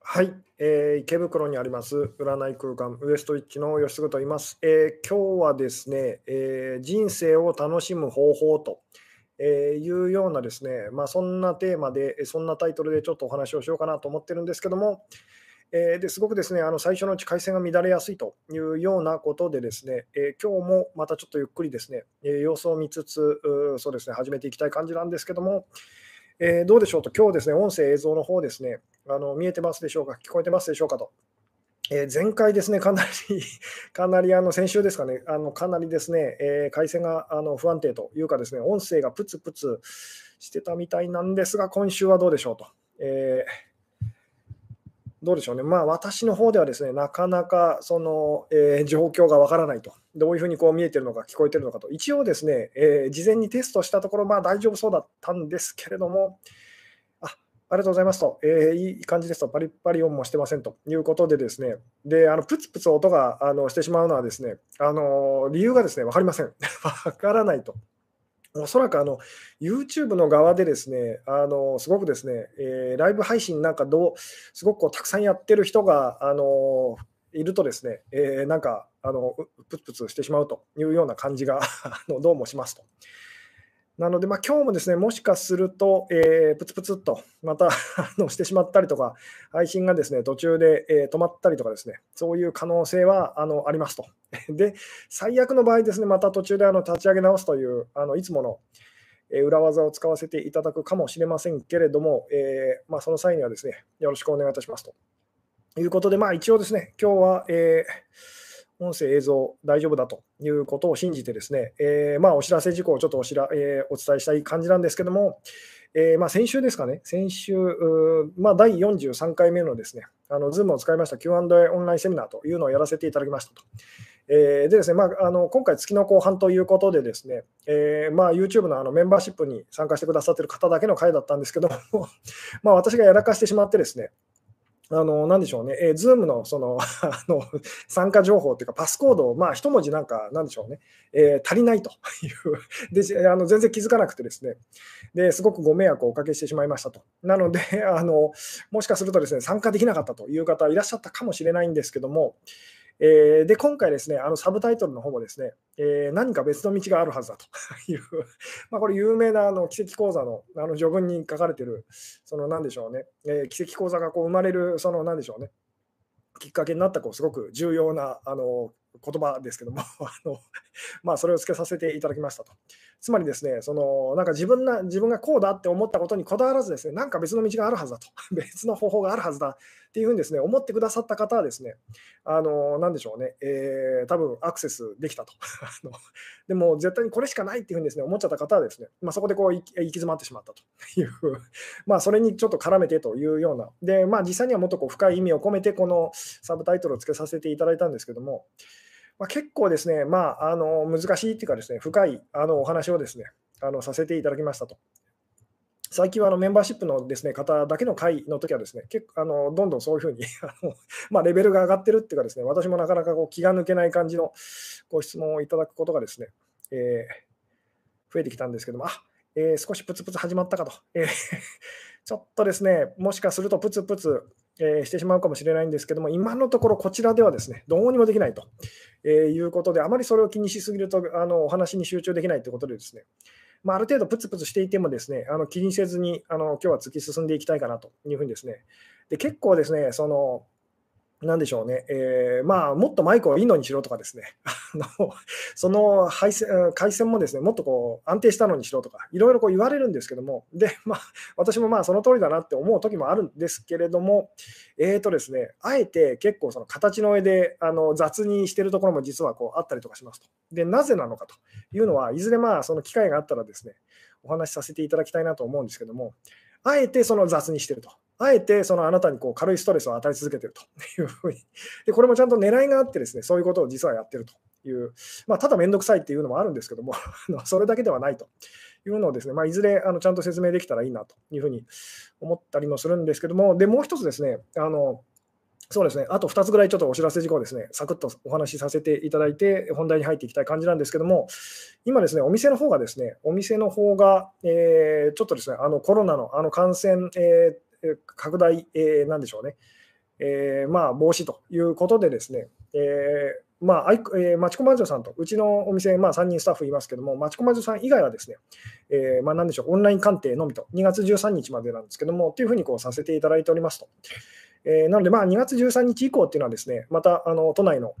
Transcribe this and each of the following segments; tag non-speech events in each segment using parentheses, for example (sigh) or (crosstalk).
はい、えー、池袋にあります占い空間ウエストイッチの吉嗣と言います、えー、今日はですね、えー、人生を楽しむ方法とえいうようなですね、まあ、そんなテーマで、そんなタイトルでちょっとお話をしようかなと思ってるんですけども、えー、ですごくですねあの最初のうち回線が乱れやすいというようなことでですね、えー、今日もまたちょっとゆっくりですね、え、様子を見つつそうですね始めていきたい感じなんですけども、えどうでしょうと今日ですね音声映像の方ですねあの見えてますでしょうか、聞こえてますでしょうかと。えー、前回ですね、かなり (laughs) かなりあの先週ですかね、あのかなりですね、えー、回線があの不安定というかですね、音声がプツプツしてたみたいなんですが、今週はどうでしょうと。えーどうでしょうね、まあ、私の方ではですね、なかなかその、えー、状況がわからないと、どういうふうにこう見えてるのか、聞こえてるのかと、一応ですね、え、事前にテストしたところ、まあ大丈夫そうだったんですけれども、ありがとうございますと、えー、いい感じですと、パリパリ音もしてませんということで、ですねであのプツプツ音があのしてしまうのは、ですねあの理由がですね分かりません。(laughs) 分からないと。おそらくあの YouTube の側でですね、あのすごくですね、えー、ライブ配信なんかどう、すごくこうたくさんやってる人があのいるとですね、えー、なんかあのプツプツしてしまうというような感じが (laughs) どうもしますと。なので、まあ、今日もですね、もしかすると、えー、プツプツっとまた (laughs) してしまったりとか、配信がですね途中で、えー、止まったりとかですね、そういう可能性はあのありますと。(laughs) で、最悪の場合ですね、また途中であの立ち上げ直すというあのいつもの、え裏技を使わせていただくかもしれませんけれども、えー、まあ、その際にはですね、よろしくお願いいたしますと。いうことで、まあ、一応ですね、今日は、えー音声、映像大丈夫だということを信じてですね、えー、まあ、お知らせ事項をちょっとおしら、えー、お伝えしたい感じなんですけども、えー、まあ、先週ですかね、先週、まあ、第43回目のですね、あの Zoom を使いました Q&A オンラインセミナーというのをやらせていただきましたと。えー、でですね、まあ、あの今回、月の後半ということで、ですね、えーまあ、YouTube のあのメンバーシップに参加してくださっている方だけの回だったんですけども (laughs) ま私がやらかしてしまってですね、あの、なんでしょうね、えー、ズームのその (laughs) あの参加情報っていうか、パスコードを、まあ、一文字なんか、なんでしょうね、えー、足りないという。(laughs) であの、全然気づかなくてですね。ですごくご迷惑をおかけしてしまいましたと。なのであの、もしかするとですね、参加できなかったという方いらっしゃったかもしれないんですけども、えー、で、今回ですね、あのサブタイトルの方もですね、えー、何か別の道があるはずだと。(laughs) いう、(laughs) まあこれ有名なあの奇跡講座のあの序文に書かれている、その何でしょうね、えー、奇跡講座がこう生まれる、その何でしょうね、きっかけになったこうすごく重要なあの言葉ですけども。(laughs) あの、まあ、それをつけさせていただきましたと。つまりですね、そのなんか自分な自分がこうだって思ったことにこだわらずですね、なんか別の道があるはずだと、(laughs) 別の方法があるはずだ。っていうふうにですね、思ってくださった方はですね、あの、なんでしょうね、えー、多分アクセスできたと。(laughs) でも絶対にこれしかないっていうふうにですね、思っちゃった方はですね、まあ、そこでこう行き詰まってしまったと。いう、まあそれにちょっと絡めてというような、で、まあ実際にはもっとこう深い意味を込めてこのサブタイトルをつけさせていただいたんですけども、まあ、結構ですね、まあ、あの難しいっていうかですね、深いあのお話をですね、あのさせていただきましたと。最近はあのメンバーシップのですね方だけの会の時はですね、結構あのどんどんそういうふうに、(laughs) まあ、レベルが上がってるっていうかですね、私もなかなかこう気が抜けない感じのご質問をいただくことがですね、えー、増えてきたんですけども、あえー、少しプツプツ始まったかと、えー、(laughs) ちょっとですね、もしかするとプツプツえー、してしまうかもしれないんですけども、今のところこちらではですね、どうにもできないと、えー、いうことで、あまりそれを気にしすぎるとあのお話に集中できないということでですね、まあ、ある程度プツプツしていてもですね、あの気にせずにあの今日は突き進んでいきたいかなというふうにですね、で結構ですね、そのなんでしょうね、えー、まあ、もっとマイクをいいのにしろとかですね、(laughs) その配線回線もですね、もっとこう安定したのにしろとか、いろいろこう言われるんですけども、で、まあ、私もまあその通りだなって思う時もあるんですけれども、えーとですね、あえて結構その形の上であの雑にしてるところも実はこうあったりとかしますと。で、なぜなのかというのは、いずれまあその機会があったらですね、お話しさせていただきたいなと思うんですけども、あえてその雑にしてると。あえてそのあなたにこう軽いストレスを与え続けているというふうにで、これもちゃんと狙いがあってですね、そういうことを実はやってるという、まあ、ただめんどくさいっていうのもあるんですけども、それだけではないというのをですね、まあ、いずれあのちゃんと説明できたらいいなというふうに思ったりもするんですけども、で、もう一つですね、あのそうですね、あと2つぐらいちょっとお知らせ事項ですね、サクッとお話しさせていただいて、本題に入っていきたい感じなんですけども、今ですね、お店の方がですね、お店の方が、えー、ちょっとですね、あのコロナのあの感染、えー、拡大、えー、なんでしょうね、えー、まあ、防止ということでですね、えー、まあ、えー、町コマジョさんと、うちのお店、まあ、3人スタッフいますけども、町コマジョさん以外はですね、えー、まあ、なんでしょう、オンライン鑑定のみと、2月13日までなんですけども、というふうにこうさせていただいておりますと。えー、なので、まあ、2月13日以降っていうのはですね、またあの都内の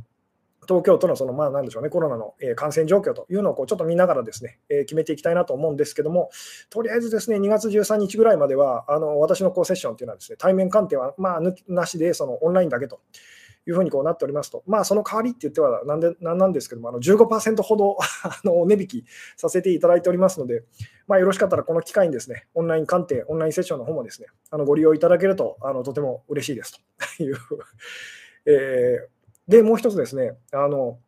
東京都のその、まあ、なんでしょうね、コロナの感染状況というのをこうちょっと見ながらですね、え決めていきたいなと思うんですけども、とりあえずですね、2月13日ぐらいまでは、あの私のこうセッションというのはですね、対面鑑定はまあなしで、そのオンラインだけと。いうふうにこうなっておりますと、まあ、その代わりって言ってはなんでなんなんですけども、あの15%ほど (laughs) あの値引きさせていただいておりますので、まあ、よろしかったらこの機会にですね、オンライン鑑定、オンラインセッションの方もですね、あのご利用いただけるとあのとても嬉しいですというえー、で、もう一つですね、あの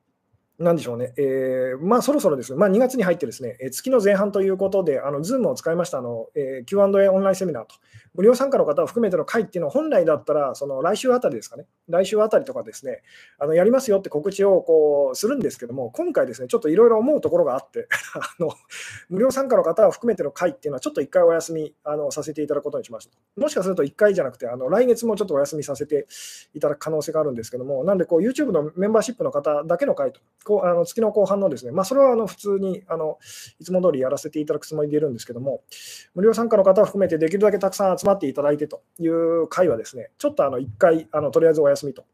なんでしょうね、えー、まあ、そろそろです。ね、まあ、2月に入ってですね、え月の前半ということで、あの Zoom を使いましたあの、えー、Q&A オンラインセミナーと、無料参加の方を含めての会っていうのは、本来だったら、その来週あたりですかね、来週あたりとかですね、あのやりますよって告知をこうするんですけども、今回ですね、ちょっといろいろ思うところがあって (laughs) あの、無料参加の方を含めての会っていうのは、ちょっと1回お休みあのさせていただくことにしました。もしかすると1回じゃなくて、あの来月もちょっとお休みさせていただく可能性があるんですけども、なんでこう YouTube のメンバーシップの方だけの会と、こうあの月の後半のですね、まあ、それはあの普通にあのいつも通りやらせていただくつもりでいるんですけども、無料参加の方を含めてできるだけたくさん集まっていただいてという会はですね、ちょっとあの1回あのとりあえずお休みと。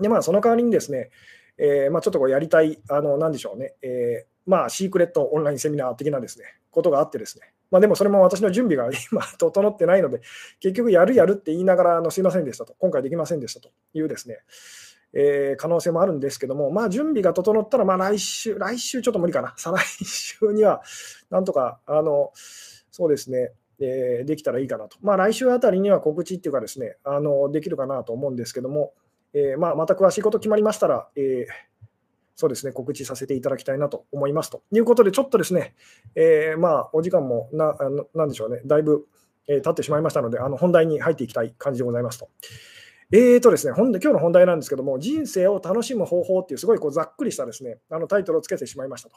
で、まあ、その代わりにですね、えー、まあ、ちょっとこうやりたい、あのなんでしょうね、えー、まあ、シークレットオンラインセミナー的なですね、ことがあってですね、まあ、でもそれも私の準備が (laughs) 今整ってないので、結局やるやるって言いながら、あのすいませんでしたと、今回できませんでしたというですね、えー、可能性もあるんですけども、まあ、準備が整ったら、まあ、来週、来週ちょっと無理かな、再来週には、なんとか、あの、そうですね、え、できたらいいかなと。まあ、来週あたりには告知っていうかですね、あの、できるかなと思うんですけども、えー、まあ、また詳しいこと決まりましたら、えー、そうですね、告知させていただきたいなと思いますということで、ちょっとですね、えー、まあ、お時間もな、なんでしょうね、だいぶ、えー、経ってしまいましたので、あの本題に入っていきたい感じでございますと。えーとですね、本今日の本題なんですけども、人生を楽しむ方法っていう、すごいこうざっくりしたですねあのタイトルをつけてしまいましたと。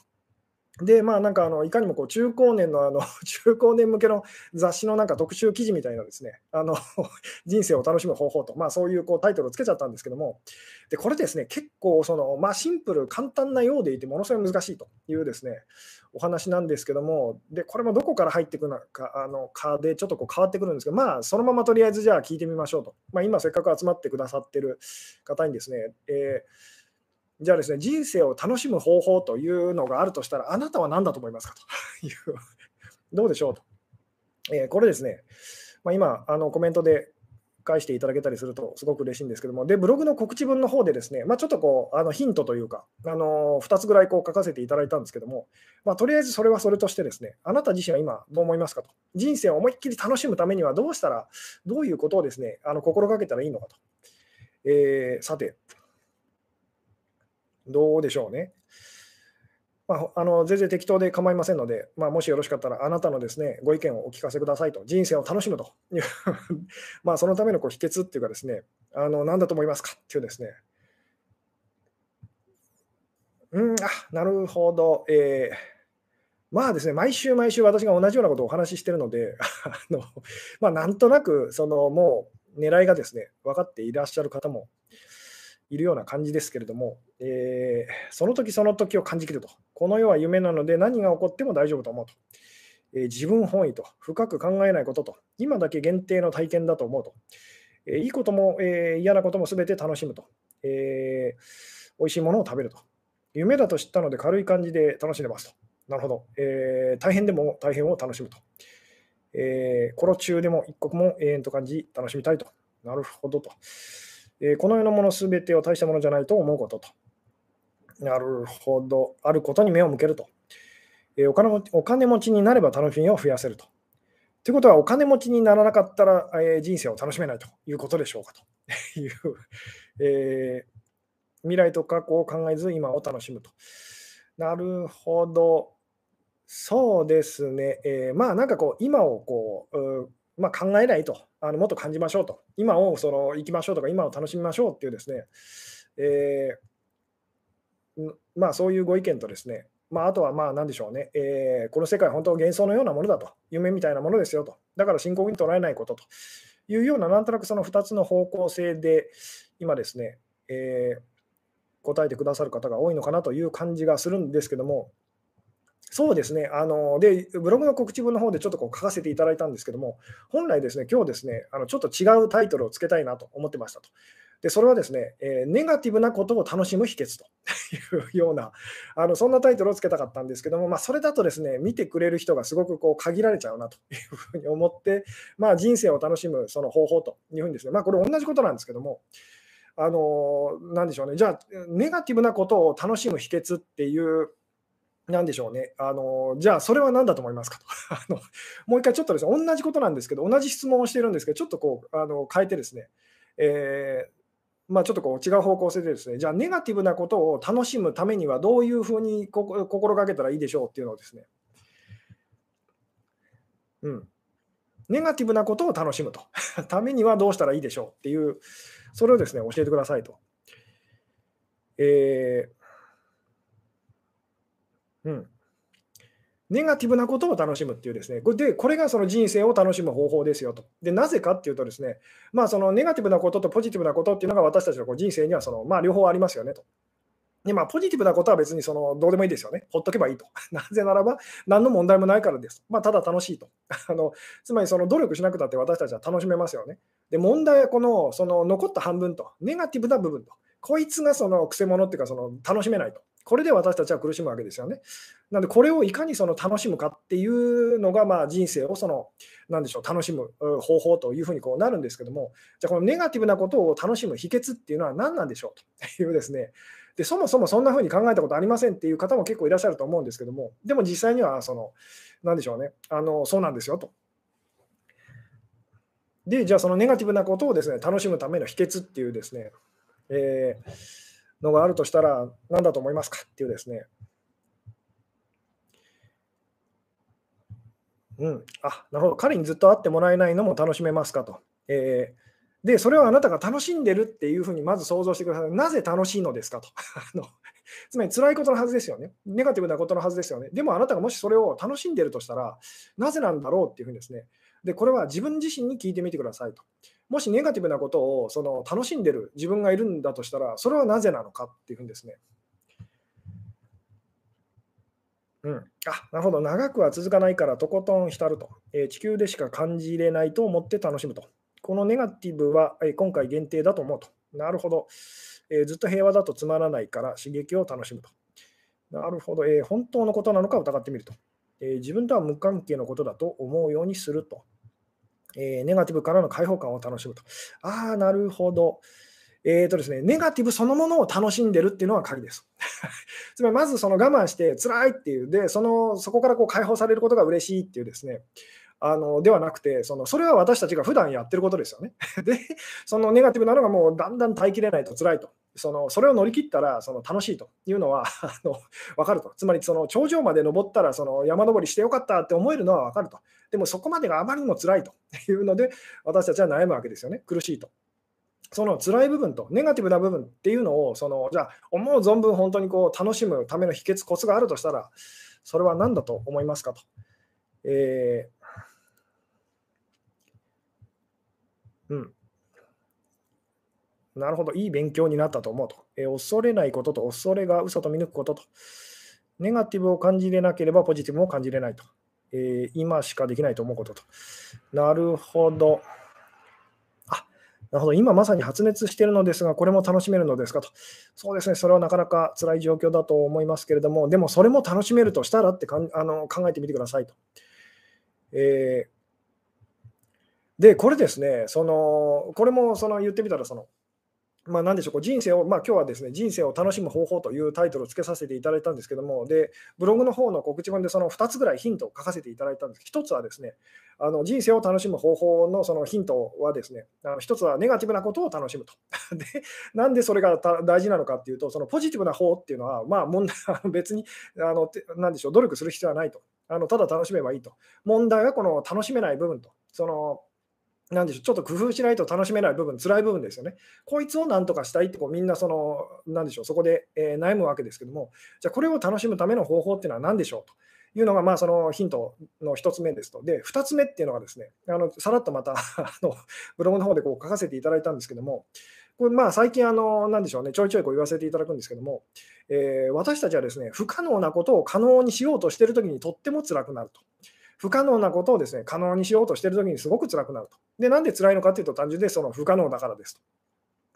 で、まあなんかあのいかにもこう中高年のあの (laughs) 中高年向けの雑誌のなんか特集記事みたいなですね、あの (laughs) 人生を楽しむ方法と、まあそういうこうタイトルをつけちゃったんですけども、でこれですね、結構その、まあ、シンプル、簡単なようでいて、ものすごい難しいというですね、お話なんですけども、でこれもどこから入ってくるのかあのかでちょっとこう変わってくるんですけど、まあそのままとりあえずじゃあ聞いてみましょうと。まあ今せっかく集まってくださってる方にですね、えーじゃあですね、人生を楽しむ方法というのがあるとしたら、あなたは何だと思いますかと (laughs) いう、どうでしょうと。えー、これですね、まあ、今、あのコメントで返していただけたりするとすごく嬉しいんですけども、で、ブログの告知文の方でですね、まあ、ちょっとこう、あのヒントというか、あの2つぐらいこう書かせていただいたんですけども、まあ、とりあえずそれはそれとしてですね、あなた自身は今どう思いますかと。人生を思いっきり楽しむためにはどうしたら、どういうことをですね、あの心がけたらいいのかと。えー、さて、どうでしょうね。まあ、あの全然適当で構いませんので、まあ、もしよろしかったら、あなたのですねご意見をお聞かせくださいと、人生を楽しむと。い (laughs) うまあそのためのこう秘訣っていうかですね、あの何だと思いますか？っていうですね、うん、あなるほど、えー、まあですね、毎週毎週私が同じようなことをお話ししてるので、(laughs) あのまあ、なんとなくそのもう狙いがですね分かっていらっしゃる方もいるような感じですけれども、えー、その時その時を感じきると。この世は夢なので何が起こっても大丈夫と思うと。えー、自分本位と、深く考えないことと、今だけ限定の体験だと思うと。えー、いいことも、え嫌なことも全て楽しむと。えー、美味しいものを食べると。夢だと知ったので軽い感じで楽しんでますと。なるほど。え大変でも大変を楽しむと。えー、コロ中でも一刻も永遠と感じ楽しみたいと。なるほどと。えこの世のものすべてを大したものじゃないと思うことと。なるほど。あることに目を向けると。えお金持ちお金持ちになれば楽しみを増やせると。ということは、お金持ちにならなかったら、え人生を楽しめないということでしょうかと (laughs) いう、えー、未来と過去を考えず今を楽しむと。なるほど。そうですね。えー、まあなんかこう、今をこう、まあ、考えないと、あのもっと感じましょうと、今をその行きましょうとか、今を楽しみましょうっていうですね、えー、まあ、そういうご意見とですね、まあ、あとはまあ何でしょうね、えー、この世界は本当幻想のようなものだと、夢みたいなものですよと、だから深刻に捉えないことと。いうような、なんとなくその2つの方向性で、今ですね、えー、答えてくださる方が多いのかなという感じがするんですけども、そうですね、あのでブログの告知文の方でちょっとこう書かせていただいたんですけども、本来ですね、今日ですね、あのちょっと違うタイトルをつけたいなと思ってましたと。でそれはですね、えー、ネガティブなことを楽しむ秘訣と (laughs) いうような、あのそんなタイトルをつけたかったんですけども、まあ、それだとですね、見てくれる人がすごくこう限られちゃうなと (laughs) いうふうに思って、まあ、人生を楽しむその方法というふうにですね、まあ、これ同じことなんですけども、あのなんでしょうね、じゃあ、ネガティブなことを楽しむ秘訣っていう、なんでしょうね、あのじゃあ、それは何だと思いますかと。(laughs) あの。もう一回ちょっとですね、同じことなんですけど、同じ質問をしているんですけど、ちょっとこうあの変えてですね、えーまあ、ちょっとこう違う方向性でですね、じゃあネガティブなことを楽しむためにはどういうふうに心がけたらいいでしょうっていうのをですね、うん、ネガティブなことを楽しむと。(laughs) ためにはどうしたらいいでしょうっていう、それをですね、教えてくださいと。えー、うん。ネガティブなことを楽しむっていうですね、で、これがその人生を楽しむ方法ですよと。で、なぜかっていうとですね、まあ、そのネガティブなこととポジティブなことっていうのが私たちのこう人生にはその、まあ、両方ありますよねと。で、まあ、ポジティブなことは別にそのどうでもいいですよね。ほっとけばいいと。(laughs) なぜならば、何の問題もないからです。まあ、ただ楽しいと。(laughs) あのつまり、その努力しなくたって私たちは楽しめますよね。で、問題はこのその残った半分と、ネガティブな部分と、こいつがそのくせ者っていうか、楽しめないと。これで私たちは苦しむわけですよね。なので、これをいかにその楽しむかっていうのが、まあ、人生をその、なんでしょう、楽しむ方法というふうにこうなるんですけども、じゃあ、このネガティブなことを楽しむ秘訣っていうのは何なんでしょうというですね、でそもそもそんなふうに考えたことありませんっていう方も結構いらっしゃると思うんですけども、でも実際にはその、なんでしょうね、あのそうなんですよと。で、じゃあそのネガティブなことをですね、楽しむための秘訣っていうですね、えーのがあるとしたら何だと思いますか？っていうですね。うん、あなるほど、彼にずっと会ってもらえないのも楽しめますかと。えー、で、それをあなたが楽しんでるっていうふうにまず想像してください。なぜ楽しいのですかと。(laughs) あのつまり辛いことのはずですよね。ネガティブなことのはずですよね。でもあなたがもしそれを楽しんでるとしたら、なぜなんだろうっていうふうにですね。で、これは自分自身に聞いてみてくださいと。もしネガティブなことをその楽しんでる自分がいるんだとしたら、それはなぜなのかっていうふうにですね。うん、あなるほど、長くは続かないからとことん浸ると、えー、地球でしか感じれないと思って楽しむと。このネガティブは、えー、今回限定だと思うと。なるほど、えー、ずっと平和だとつまらないから刺激を楽しむと。なるほど、え本当のことなのか疑ってみると、え自分とは無関係のことだと思うようにすると。えー、ネガティブからの解放感を楽しむと。ああ、なるほど。えーとですね、ネガティブそのものを楽しんでるっていうのは鍵です。(laughs) つまり、まずその我慢して辛いっていう、で、そのそこからこう解放されることが嬉しいっていうですね、あのではなくてその、それは私たちが普段やってることですよね。(laughs) で、そのネガティブなのがもうだんだん耐えきれないと辛いと。そのそれを乗り切ったらその楽しいというのは (laughs) あの分かると。つまりその頂上まで登ったらその山登りしてよかったって思えるのは分かると。でもそこまでがあまりにも辛いというので私たちは悩むわけですよね。苦しいと。その辛い部分とネガティブな部分っていうのをそのじゃあ思う存分本当にこう楽しむための秘訣コツがあるとしたらそれは何だと思いますかと。えー、うんなるほど、いい勉強になったと思うと。え恐れないことと、恐れが嘘と見抜くことと。ネガティブを感じれなければポジティブも感じれないと。えー、今しかできないと思うことと。なるほど。あ、なるほど。今まさに発熱しているのですが、これも楽しめるのですかと。そうですね。それはなかなか辛い状況だと思いますけれども、でもそれも楽しめるとしたらってかんあの考えてみてくださいと。えー、で、これですね、そのこれもその言ってみたらその、まあ、なんでしょう、人生を、まあ、今日はですね、人生を楽しむ方法というタイトルをつけさせていただいたんですけども、で、ブログの方の告知文でその2つぐらいヒントを書かせていただいたんです。1つはですね、あの人生を楽しむ方法のそのヒントはですね、あの1つはネガティブなことを楽しむと。(laughs) で、なんでそれが大事なのかっていうと、そのポジティブな方っていうのは、まあ問題、(laughs) 別に、あのなんでしょう、努力する必要はないと。あのただ楽しめばいいと。問題はこの楽しめない部分と。そのなんでしょう、ちょっと工夫しないと楽しめない部分、辛い部分ですよね。こいつをなんとかしたいってこうみんなその、なんでしょう、そこで、えー、悩むわけですけども、じゃあこれを楽しむための方法っていうのは何でしょう？というのが、まあ、そのヒントの1つ目ですと。で、2つ目っていうのがですね、あのさらっとまた (laughs) あのブログの方でこう書かせていただいたんですけども、これまあ最近、あの、なんでしょうね、ちょいちょいこう言わせていただくんですけども、えー、私たちはですね、不可能なことを可能にしようとしてるときにとっても辛くなると。不可能なことをですね、可能にしようとしているときにすごく辛くなると。で、なんで辛いのかというと、単純でその不可能だからですと。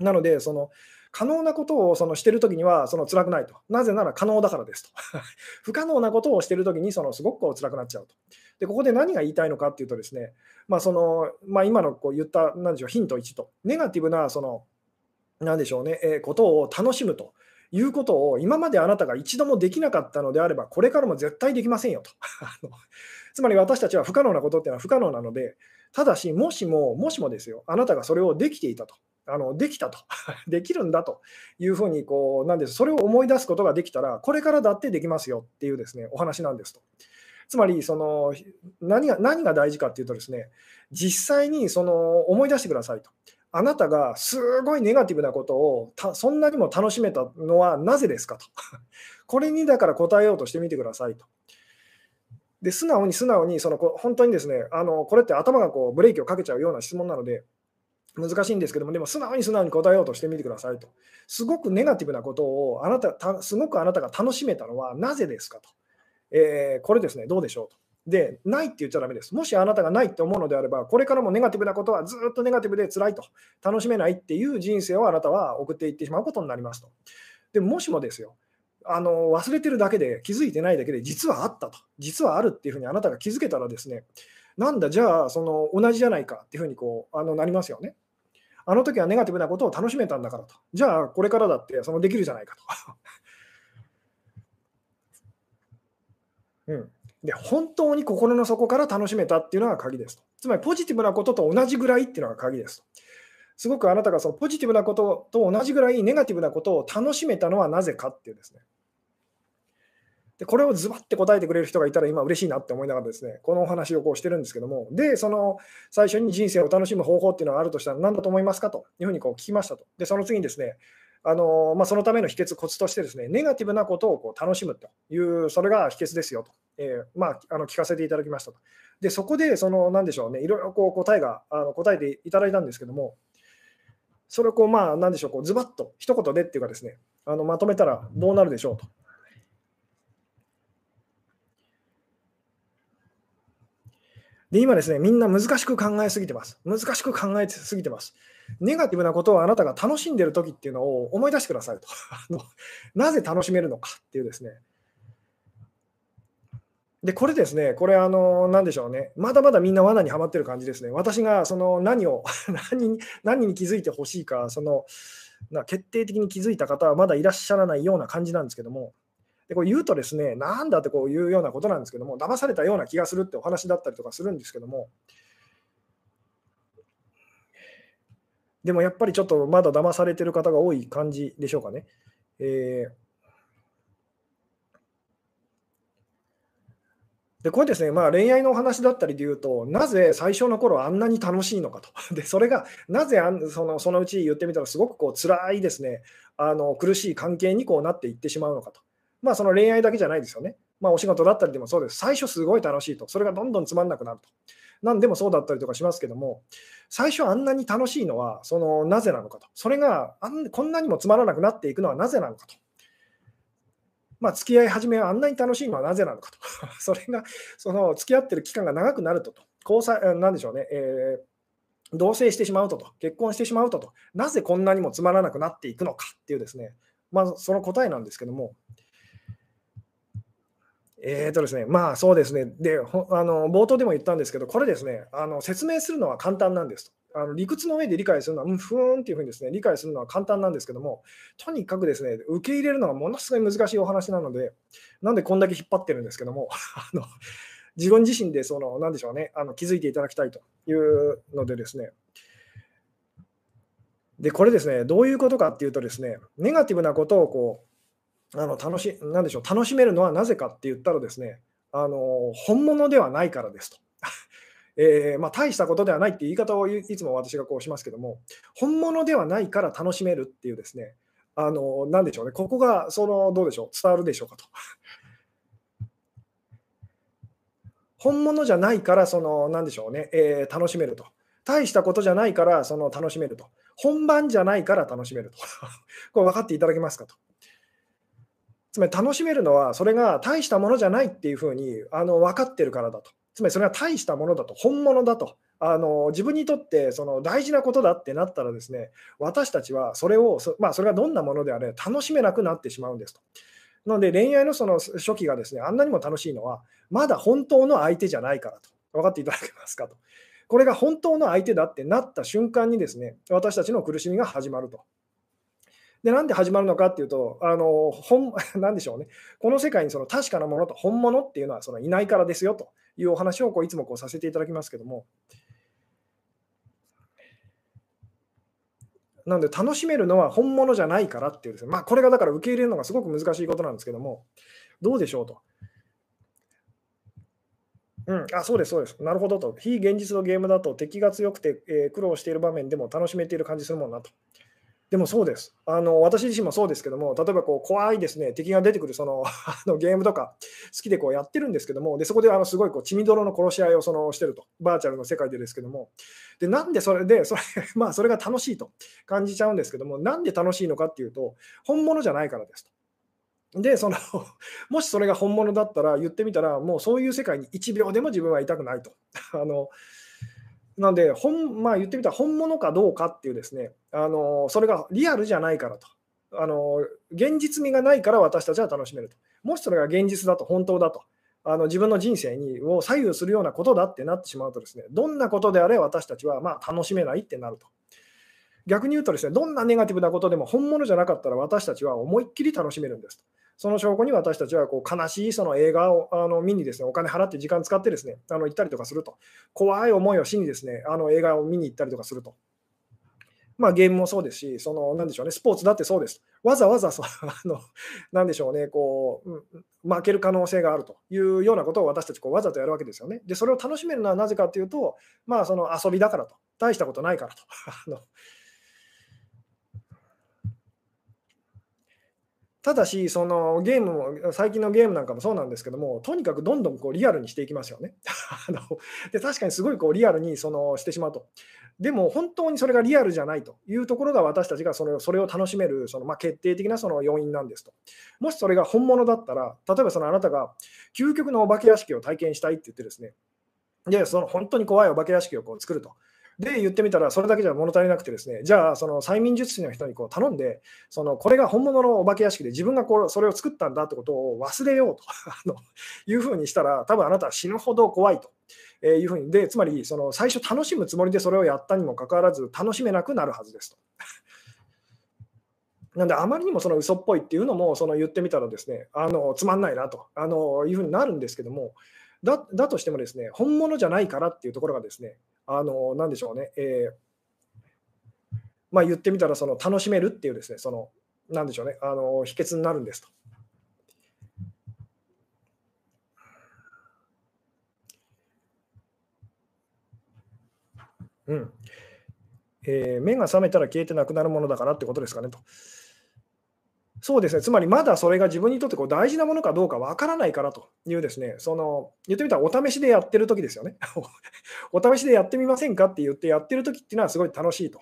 なので、その可能なことをそのしているときにはその辛くないと。なぜなら可能だからですと。(laughs) 不可能なことをしているときにそのすごくこう辛くなっちゃうと。で、ここで何が言いたいのかっていうとですね、まあそのまあ、今のこう言ったなんでしょうヒント1と、ネガティブなそのなんでしょうね、えー、ことを楽しむということを今まであなたが一度もできなかったのであれば、これからも絶対できませんよと。(laughs) つまり私たちは不可能なことっていうのは不可能なので、ただし、もしも、もしもですよ、あなたがそれをできていたと。あのできたと、(laughs) できるんだというふうにこう、なんですそれを思い出すことができたら、これからだってできますよっていうですねお話なんですと。つまりその何が、何が大事かっていうとですね、実際にその思い出してくださいと。あなたがすごいネガティブなことをそんなにも楽しめたのはなぜですかと。(laughs) これにだから答えようとしてみてくださいと。で素直に素直にその本当にですねあのこれって頭がこうブレーキをかけちゃうような質問なので難しいんですけどもでも素直に素直に答えようとしてみてくださいとすごくネガティブなことをあなたすごくあなたが楽しめたのはなぜですかと、えー、これですねどうでしょうとで、ないって言っちゃだめです。もしあなたがないって思うのであれば、これからもネガティブなことはずっとネガティブで辛いと、楽しめないっていう人生をあなたは送っていってしまうことになりますと。でもしもですよ、あの忘れてるだけで、気づいてないだけで、実はあったと、実はあるっていうふうにあなたが気づけたらですね、なんだ、じゃあ、その同じじゃないかっていうふうにこうあのなりますよね。あの時はネガティブなことを楽しめたんだからと。じゃあ、これからだってそのできるじゃないかと。(laughs) うん、で、本当に心の底から楽しめたっていうのが鍵ですと。つまり、ポジティブなことと同じぐらいっていうのが鍵ですと。すごくあなたがそのポジティブなことと同じぐらいネガティブなことを楽しめたのはなぜかっていうですね。で、これをズバッて答えてくれる人がいたら今嬉しいなって思いながらですね、このお話をこうしてるんですけども、で、その最初に人生を楽しむ方法っていうのがあるとしたら何だと思いますかというふうにこう聞きましたと。で、その次にですね、あのまあ、そのための秘訣、コツとしてですね、ネガティブなことをこう楽しむという、それが秘訣ですよと。えー、まあ、あの聞かせていただきましたと。で、そこで、その、なんでしょうね、いろいろこう答えが、あの答えていただいたんですけども、それをこう、まあ、なんでしょう、こうズバッと、一言でっていうかですね、あのまとめたらどうなるでしょうと。で、今ですね、みんな難しく考えすぎてます。難しく考えすぎてます。ネガティブなことをあなたが楽しんでる時っていうのを思い出してくださいと。(laughs) なぜ楽しめるのかっていうですね、で、これですね、これ、あの、なんでしょうね、まだまだみんな罠にはまってる感じですね。私がその何を (laughs) 何に、何に気づいてほしいか、そのな決定的に気づいた方はまだいらっしゃらないような感じなんですけども、でこう言うとですね、なんだってこういうようなことなんですけども、騙されたような気がするってお話だったりとかするんですけども、でもやっぱりちょっとまだ騙されてる方が多い感じでしょうかね。えーでこれですね、まあ、恋愛のお話だったりで言うと、なぜ最初の頃あんなに楽しいのかと。(laughs) で、それがなぜあんそのそのうち言ってみたら、すごくこう辛いですね、あの苦しい関係にこうなっていってしまうのかと。まあ、その恋愛だけじゃないですよね。まあ、お仕事だったりでもそうです。最初すごい楽しいと。それがどんどんつまんなくなると。なんでもそうだったりとかしますけども、最初あんなに楽しいのは、そのなぜなのかと。それがあんこんなにもつまらなくなっていくのはなぜなのかと。まあ、付き合い始めはあんなに楽しいのはなぜなのかと。(laughs) それが、その付き合ってる期間が長くなるとと。交際、なんでしょうね、えー、同棲してしまうとと、結婚してしまうとと、なぜこんなにもつまらなくなっていくのかっていうですね、まあ、その答えなんですけども、えーとですね、まあそうですね、であの冒頭でも言ったんですけど、これですね、あの説明するのは簡単なんですと。あの理屈の上で理解するのは、うん、ふーんっていうふうにですね理解するのは簡単なんですけども、とにかくですね受け入れるのがものすごい難しいお話なので、なんでこんだけ引っ張ってるんですけども、(laughs) あの自分自身でその、なんでしょうね、あの気づいていただきたいというのでですね、で、これですね、どういうことかっていうとですね、ネガティブなことをこう、あの楽しなんでしょう楽しめるのはなぜかって言ったらですね、あの本物ではないからですと。えー、まあ、大したことではないっていう言い方をいつも私がこうしますけども、本物ではないから楽しめるっていうですね、あの、なんでしょうね、ここが、その、どうでしょう、伝わるでしょうかと。本物じゃないから、その、なんでしょうね、えー、楽しめると。大したことじゃないから、その楽しめると。本番じゃないから楽しめると。(laughs) これ分かっていただけますかと。つまり楽しめるのは、それが大したものじゃないっていうふうにあの分かってるからだと。つまりそれが大したものだと、本物だと。あの自分にとってその大事なことだってなったらですね、私たちはそれをそ、まあ、それがどんなものであれ、楽しめなくなってしまうんですと。なので恋愛のその初期がですね、あんなにも楽しいのは、まだ本当の相手じゃないからと。分かっていただけますかと。これが本当の相手だってなった瞬間にですね、私たちの苦しみが始まると。で、なんで始まるのかっていうと、あの、本、(laughs) なんでしょうね。この世界にその確かなものと本物っていうのはそのいないからですよというお話をこういつもこうさせていただきますけども。なので楽しめるのは本物じゃないからっていうですね、まあこれがだから受け入れるのがすごく難しいことなんですけども、どうでしょうと。うん、あそうです、そうです。なるほどと。非現実のゲームだと敵が強くて、えー、苦労している場面でも楽しめている感じするもんなと。でもそうです。あの私自身もそうですけども、例えばこう怖いですね、敵が出てくるその (laughs) のゲームとか好きでこうやってるんですけども、でそこであのすごい血みどろの殺し合いをそのしてると、バーチャルの世界でですけども、でなんでそれで (laughs) それ,まあ、それが楽しいと感じちゃうんですけども、なんで楽しいのかっていうと、本物じゃないからですと。で、その (laughs) もしそれが本物だったら言ってみたら、もうそういう世界に1秒でも自分はいたくないと。あのなんで本、まあ、言ってみたら本物かどうかっていうですね、あのそれがリアルじゃないからと。あの現実味がないから私たちは楽しめると。もしそれが現実だと、本当だと。あの自分の人生にを左右するようなことだってなってしまうとですね、どんなことであれ私たちはま楽しめないってなると。逆に言うとですね、どんなネガティブなことでも本物じゃなかったら私たちは思いっきり楽しめるんですと。その証拠に私たちはこう悲しいその映画をあの見にですねお金払って時間使ってですねあの行ったりとかすると、怖い思いをしにですねあの映画を見に行ったりとかすると。まあ、ゲームもそうですし、そのなんでしょうね、スポーツだってそうです。わざわざそ (laughs) あの、なんでしょうね、こう、負ける可能性があるというようなことを私たちこうわざとやるわけですよね。で、それを楽しめるのはなぜかというと、まあ、その遊びだからと、大したことないからと。(laughs) あのただし、そのゲームも、最近のゲームなんかもそうなんですけども、とにかくどんどんこうリアルにしていきますよね。(laughs) あので確かにすごいこうリアルにそのしてしまうと。でも本当にそれがリアルじゃないというところが私たちがそれそれを楽しめるそのまあ決定的なその要因なんですと。もしそれが本物だったら、例えばそのあなたが究極のお化け屋敷を体験したいって言ってですね、で、その本当に怖いお化け屋敷をこう作ると。で、言ってみたら、それだけじゃ物足りなくてですね、じゃあ、その催眠術師の人にこう頼んで、そのこれが本物のお化け屋敷で自分がこうそれを作ったんだってことを忘れようと (laughs) あのいうふうにしたら、多分あなたは死ぬほど怖いと。えいうふうにでつまりその最初楽しむつもりでそれをやったにもかかわらず楽しめなくなるはずですと。(laughs) なんであまりにもその嘘っぽいっていうのもその言ってみたらですねあのつまんないなとあのいうふうになるんですけどもだだとしてもですね本物じゃないからっていうところがですねあの、なんでしょうね、えー、まあ、言ってみたら、その楽しめるっていうですね、その、なんでしょうね、あの秘訣になるんですと。うんえー、目が覚めたら消えてなくなるものだからってことですかねと。そうですね、つまりまだそれが自分にとってこう大事なものかどうかわからないからというですね、その言ってみたらお試しでやってる時ですよね。(laughs) お試しでやってみませんかって言ってやってる時っていうのはすごい楽しいと。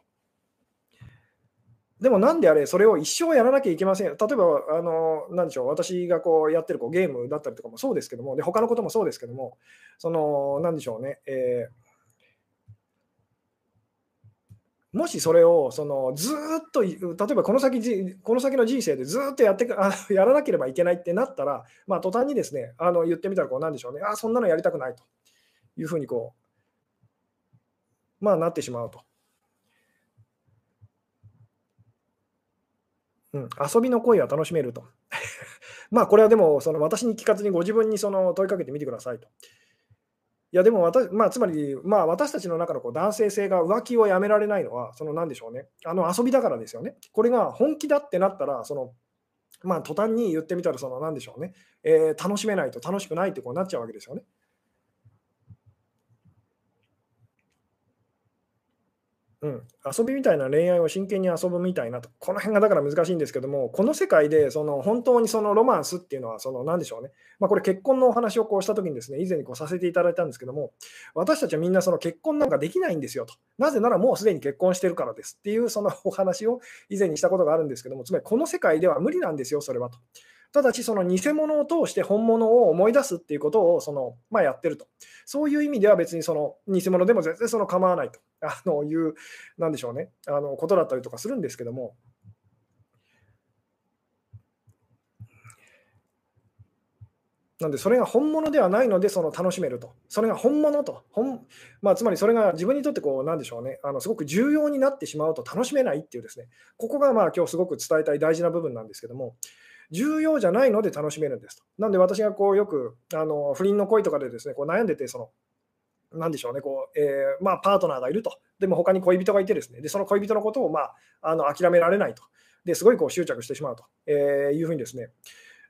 でもなんであれ、それを一生やらなきゃいけません。例えば、あのなでしょう、私がこうやってるこうゲームだったりとかもそうですけども、で他のこともそうですけども、その、なんでしょうね、えーもしそれをそのずっと、例えばこの先この先の人生でずっとやってあ (laughs) やらなければいけないってなったら、まあ、途端にですねあの言ってみたらこうなんでしょうね、あそんなのやりたくないというふうにこう、まあ、なってしまうと。うん、遊びの声は楽しめると。(laughs) まあこれはでもその私に聞かずにご自分にその問いかけてみてくださいと。いやでも私、まあ、つまり、まあ、私たちの中のこう男性性が浮気をやめられないのは、その何でしょうね、あの遊びだからですよね。これが本気だってなったら、そのまあ、途端に言ってみたら、その何でしょうね、えー、楽しめないと楽しくないってこうなっちゃうわけですよね。うん、遊びみたいな恋愛を真剣に遊ぶみたいなと、この辺がだから難しいんですけども、この世界でその本当にそのロマンスっていうのは、その何でしょうね、まあ、これ結婚のお話をこうしたときにですね、以前にこうさせていただいたんですけども、私たちはみんなその結婚なんかできないんですよと、なぜならもうすでに結婚してるからですっていうそのお話を以前にしたことがあるんですけども、つまりこの世界では無理なんですよ、それはと。ただし、その偽物を通して本物を思い出すっていうことをその、まあ、やってると。そういう意味では別にその偽物でも全然その構わないと (laughs) あのいう、なんでしょうね、あのことだったりとかするんですけども。なんで、それが本物ではないので、その楽しめると。それが本物と。本まあ、つまり、それが自分にとってこう、なんでしょうね、あのすごく重要になってしまうと楽しめないっていうですね、ここがまあ今日すごく伝えたい大事な部分なんですけども、重要じゃないので楽しめるんですと。なんで私がこうよくあの不倫の恋とかでですねこう悩んでてそのなでしょうね、こうえー、まあ、パートナーがいると、でも他に恋人がいて、ですねでその恋人のことを、まあ、あの諦められないと、ですごいこう執着してしまうと、えー、いうふうにですね、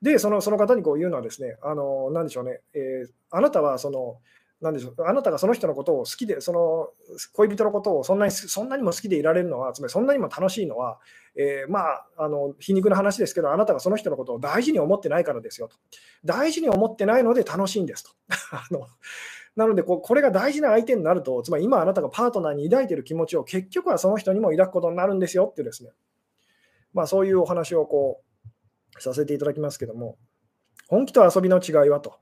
でそのその方にこう言うのは、ですねあのなんでしょうね、えー、あなたはそのなんでしょうあなたがその人のことを好きで、その恋人のことをそんなにそんなにも好きでいられるのは、つまりそんなにも楽しいのは、えー、まあ、あの皮肉な話ですけど、あなたがその人のことを大事に思ってないからですよと。大事に思ってないので楽しいんですと。(laughs) あのなのでこ、これが大事な相手になると、つまり今あなたがパートナーに抱いている気持ちを結局はその人にも抱くことになるんですよっていうですね、まあ、そういうお話をこうさせていただきますけども、本気と遊びの違いはと。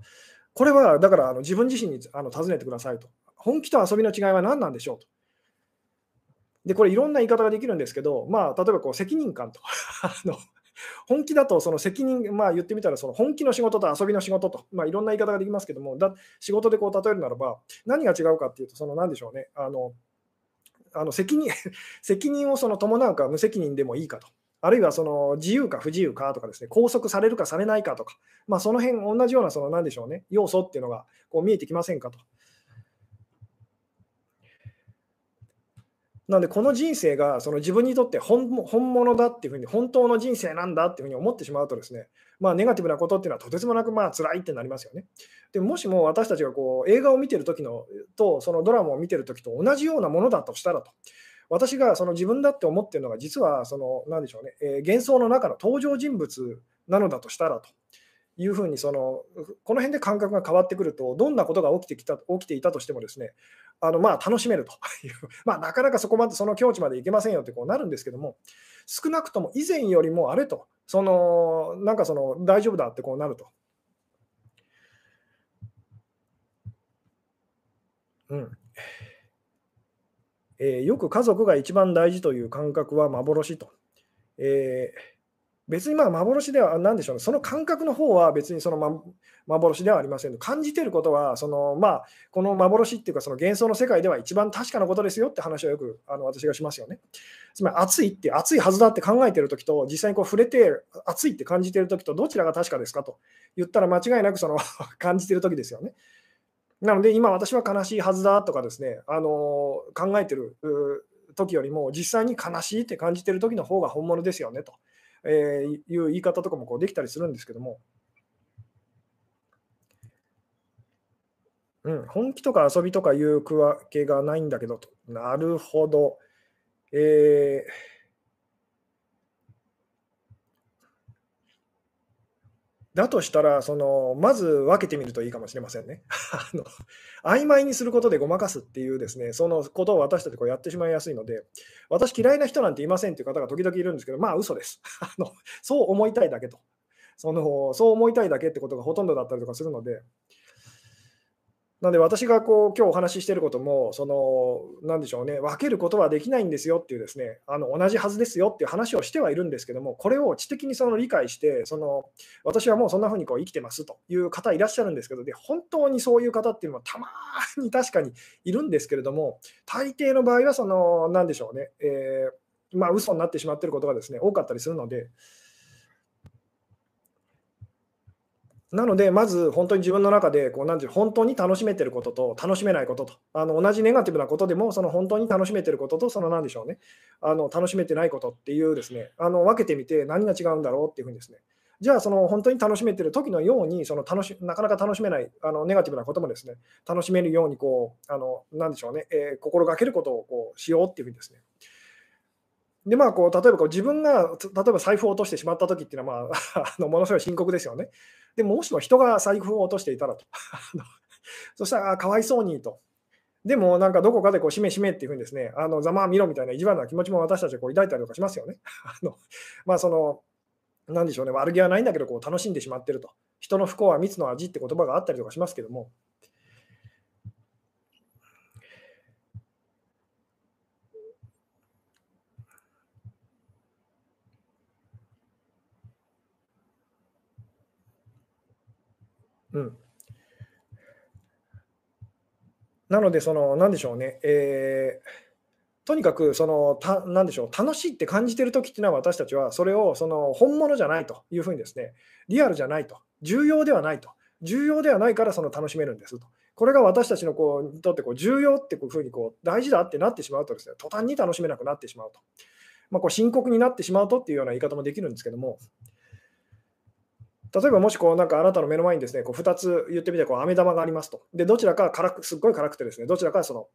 これはだからあの自分自身にあの尋ねてくださいと。本気と遊びの違いは何なんでしょうと。で、これいろんな言い方ができるんですけど、まあ、例えばこう責任感と。(laughs) あの本気だとその責任、まあ言ってみたらその本気の仕事と遊びの仕事と、まあ、いろんな言い方ができますけども、だ仕事でこう例えるならば、何が違うかっていうと、その何でしょうね、あのあの責任 (laughs) 責任をその伴うか無責任でもいいかと。あるいはその自由か不自由かとかですね、拘束されるかされないかとか、まあ、その辺同じようなその何でしょうね、要素っていうのがこう見えてきませんかと。なので、この人生がその自分にとって本物だっていうふうに、本当の人生なんだっていうふうに思ってしまうとですね、まあ、ネガティブなことっていうのはとてつもなくまあ辛いってなりますよね。でもしも私たちがこう映画を見てる時のと、そのドラマを見てる時と同じようなものだとしたらと、私がその自分だって思ってるのが、実はその、なんでしょうね、えー、幻想の中の登場人物なのだとしたらというふうにその、この辺で感覚が変わってくると、どんなことが起きてきた起きていたとしてもですね、あのまあ楽しめるという、(laughs) まあ、なかなかそこまでその境地までいけませんよってこうなるんですけども、少なくとも以前よりもあれと、そのなんかその大丈夫だってこうなると。うんえー、よく家族が一番大事という感覚は幻と。えー、別にまあ幻では何でしょうね、その感覚の方は別にその、ま、幻ではありません。感じてることはその、まあ、この幻っていうか、その幻想の世界では一番確かなことですよって話をよくあの私がしますよね。つまり、熱いって、熱いはずだって考えてるときと、実際にこう触れて、熱いって感じてるときと、どちらが確かですかと言ったら、間違いなくその (laughs) 感じてるときですよね。なので、今私は悲しいはずだとかですね、あの考えてる時よりも、実際に悲しいって感じてる時の方が本物ですよねと、えいう言い方とかもこうできたりするんですけども、うん、本気とか遊びとかいう区分けがないんだけどと。なるほど。えーだとしたら、そのまず分けてみるといいかもしれませんね。(laughs) あの曖昧にすることでごまかすっていうですね、そのことを私たちこうやってしまいやすいので、私嫌いな人なんていませんっていう方が時々いるんですけど、まあ嘘です。(laughs) あのそう思いたいだけと。そのそう思いたいだけってことがほとんどだったりとかするので、なので私がこう今日お話ししていることも、その、なんでしょうね、分けることはできないんですよっていうですね、あの同じはずですよっていう話をしてはいるんですけども、これを知的にその理解して、その私はもうそんな風にこう生きてますという方いらっしゃるんですけど、で本当にそういう方っていうのはたまに確かにいるんですけれども、大抵の場合はその、なんでしょうね、えー、まあ嘘になってしまっていることがですね、多かったりするので、なので、まず本当に自分の中でこうなんていう本当に楽しめてることと楽しめないこととあの同じネガティブなことでもその本当に楽しめてることとその何でしょうねあの楽しめてないことっていうですねあの分けてみて何が違うんだろうっていうふうにですねじゃあ、その本当に楽しめてる時のように、その楽しなかなか楽しめないあのネガティブなこともですね、楽しめるようにこう、あのなんでしょうね、えー、心がけることをこうしようっていうふうにですね。で、まあ、こう例えばこう自分が、例えば財布を落としてしまった時っていうのは、まあ、(laughs) あのものすごい深刻ですよね。でも、もしも人が財布を落としていたらと。(laughs) そしたら、かわいそうにと。でも、なんかどこかでこう、しめしめっていうふうにですね、あのざまあ見ろみたいな意地悪な気持ちも私たちはこう抱いたりとかしますよね。(laughs) あのまあ、そのなんでしょうね、悪気はないんだけど、こう楽しんでしまってると。人の不幸は蜜の味って言葉があったりとかしますけども。うん。なので、その、なんでしょうね、えーとにかくそのたなんでしょう。楽しいって感じてる時っていうのは私たちはそれをその本物じゃないというふうにですね。リアルじゃないと。重要ではないと。重要ではないからその楽しめるんですと。これが私たちのこうにとってこう重要ってこういうふうにこう大事だってなってしまうとですね。途端に楽しめなくなってしまうと、まあ、こう深刻になってしまうとっていうような言い方もできるんですけども。例えばもしこうなんかあなたの目の前にですねこう2つ言ってみてこう飴玉がありますとでどちらか辛くすっごい辛くてですねどちらかその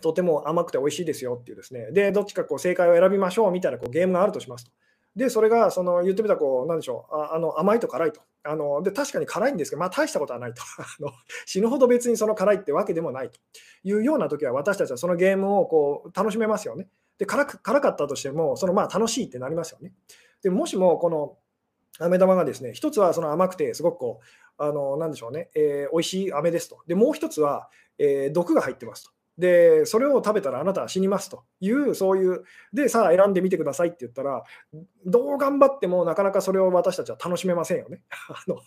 とても甘くて美味しいですよっていうですね、で、どっちかこう正解を選びましょうみたいなこうゲームがあるとしますと。で、それがその言ってみたらこう、なんでしょう、ああの甘いと辛いと。あので確かに辛いんですけど、まあ、大したことはないと (laughs) あの。死ぬほど別にその辛いってわけでもないというような時は、私たちはそのゲームをこう楽しめますよね。で辛く辛かったとしても、そのまあ楽しいってなりますよね。でもしもこの飴玉がですね、一つはその甘くて、すごくこう、あのなんでしょうね、えー、美味しい飴ですと。で、もう一つは、えー、毒が入ってますと。で、それを食べたらあなたは死にますという、そういう、で、さあ選んでみてくださいって言ったら、どう頑張ってもなかなかそれを私たちは楽しめませんよね。(laughs) あの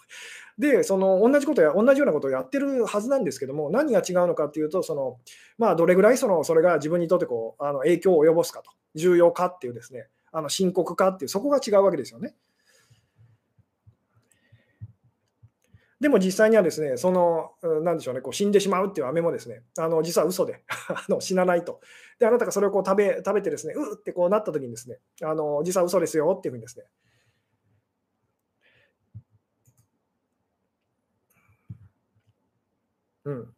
で、その同じことや、同じようなことをやってるはずなんですけども、何が違うのかっていうと、そのまあ、どれぐらいそのそれが自分にとってこうあの影響を及ぼすかと、重要かっていうですね、あの深刻かっていう、そこが違うわけですよね。でも実際にはですね、その、なんでしょうね、こう死んでしまうっていう飴もですね、あの実は嘘で (laughs) あの死なないと。で、あなたがそれをこう食べ食べてですね、うってこうなった時にですね、あの実は嘘ですよっていうふうにですね。うん。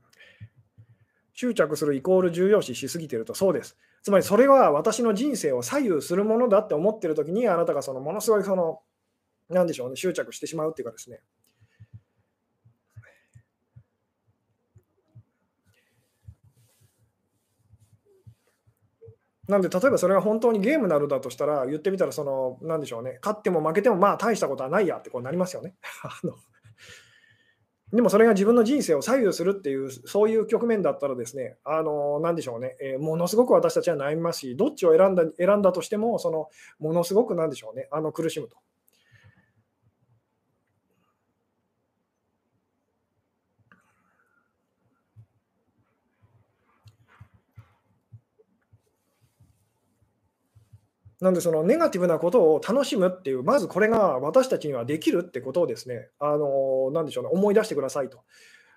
執着するイコール重要視しすぎてると、そうです。つまりそれは私の人生を左右するものだって思ってる時に、あなたがそのものすごいその、なんでしょうね、執着してしまうっていうかですね、なんで、例えばそれが本当にゲームなどだとしたら、言ってみたら、その、なんでしょうね、勝っても負けても、まあ、大したことはないやってこうなりますよね。(laughs) あのでもそれが自分の人生を左右するっていう、そういう局面だったらですね、あのなんでしょうね、えー、ものすごく私たちは悩みますし、どっちを選んだ選んだとしても、そのものすごくなんでしょうね、あの苦しむと。なんでそのネガティブなことを楽しむっていう、まずこれが私たちにはできるってことをですね、あのなんでしょうね、思い出してくださいと。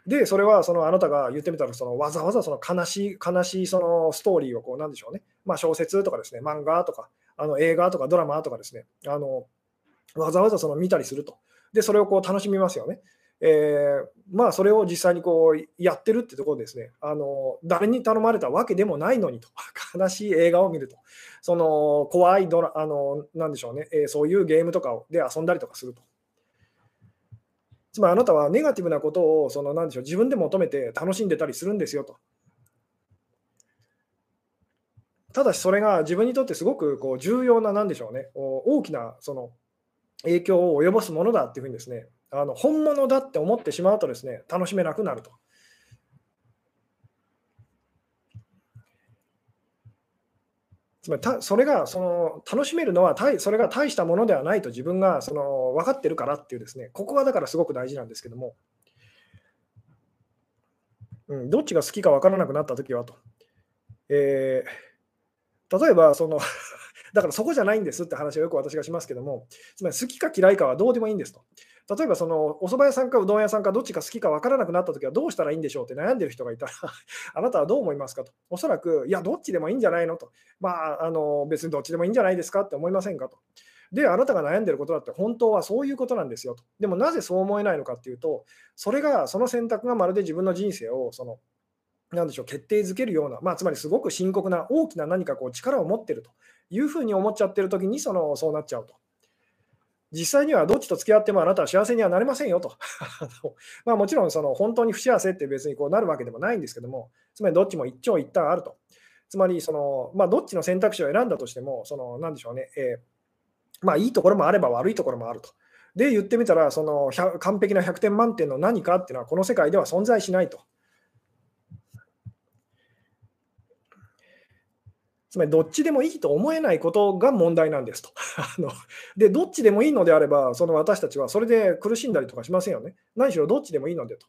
で、それはそのあなたが言ってみたら、そのわざわざその悲しい、悲しいそのストーリーをこう、なんでしょうね、まあ、小説とかですね、漫画とか、あの映画とかドラマとかですね、あのわざわざその見たりすると。で、それをこう楽しみますよね。えー、まあ、それを実際にこうやってるってところですね。あの、誰に頼まれたわけでもないのにと、(laughs) 悲しい映画を見ると、その怖いドラあのなんでしょうね、えー、そういうゲームとかで遊んだりとかすると。つまりあなたはネガティブなことをそのなでしょう自分で求めて楽しんでたりするんですよと。ただしそれが自分にとってすごくこう重要な、なんでしょうね、大きなその影響を及ぼすものだっていうふうにですね、あの本物だって思ってしまうとですね、楽しめなくなると。つまりたそれがその楽しめるのはたいそれが大したものではないと自分がその分かってるからっていうですね、ここがだからすごく大事なんですけども、うん、どっちが好きか分からなくなったときはと。えー、例えばそのだからそこじゃないんですって話をよく私がしますけども、つまり好きか嫌いかはどうでもいいんですと。例えばそのお蕎麦屋さんかうどん屋さんかどっちか好きか分からなくなったときはどうしたらいいんでしょうって悩んでる人がいたら (laughs) あなたはどう思いますかと。おそらく、いや、どっちでもいいんじゃないのと。まあ、あの別にどっちでもいいんじゃないですかって思いませんかと。で、あなたが悩んでることだって本当はそういうことなんですよと。でもなぜそう思えないのかっていうと、それが、その選択がまるで自分の人生を、その、なでしょう、決定づけるような、まあ、つまりすごく深刻な大きな何かこう力を持ってるというふうに思っちゃってるときにその、そうなっちゃうと。実際にはどっちと付き合ってもあなたは幸せにはなれませんよと。(laughs) まあもちろんその本当に不幸せって別にこうなるわけでもないんですけども、つまりどっちも一長一短あると。つまりその、まあ、どっちの選択肢を選んだとしても、そのなんでしょうね、えー、まあ、いいところもあれば悪いところもあると。で、言ってみたら、その完璧な100点満点の何かっていうのは、この世界では存在しないと。つまりどっちでもいいと思えないことが問題なんですと。(laughs) あので、どっちでもいいのであれば、その私たちはそれで苦しんだりとかしませんよね。何しろどっちでもいいのでと。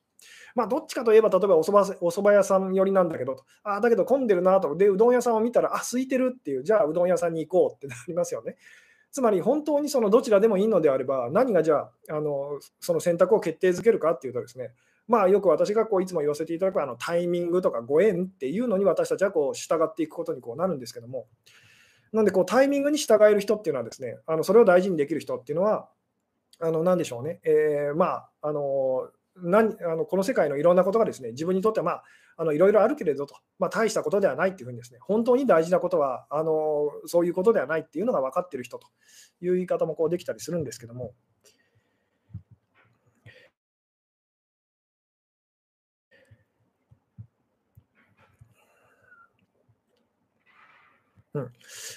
まあ、どっちかといえば、例えばおそばお蕎麦屋さん寄りなんだけどと、あだけど混んでるなと、で、うどん屋さんを見たら、あ空いてるっていう、じゃあうどん屋さんに行こうってなりますよね。つまり本当にそのどちらでもいいのであれば、何がじゃあ、あのその選択を決定づけるかっていうとですね、まあ、よく私がこういつも言わせていただくあのタイミングとかご縁っていうのに私たちはこう従っていくことにこうなるんですけども、なんでこうタイミングに従える人っていうのはですね、あのそれを大事にできる人っていうのは、あの何でしょうね、えー、まあ、あの何あのこの世界のいろんなことがですね自分にとっては、まあ、のいろいろあるけれどと、まあ、大したことではないっていうふうにですね本当に大事なことはあのそういうことではないっていうのが分かってる人という言い方もこうできたりするんですけども、うん、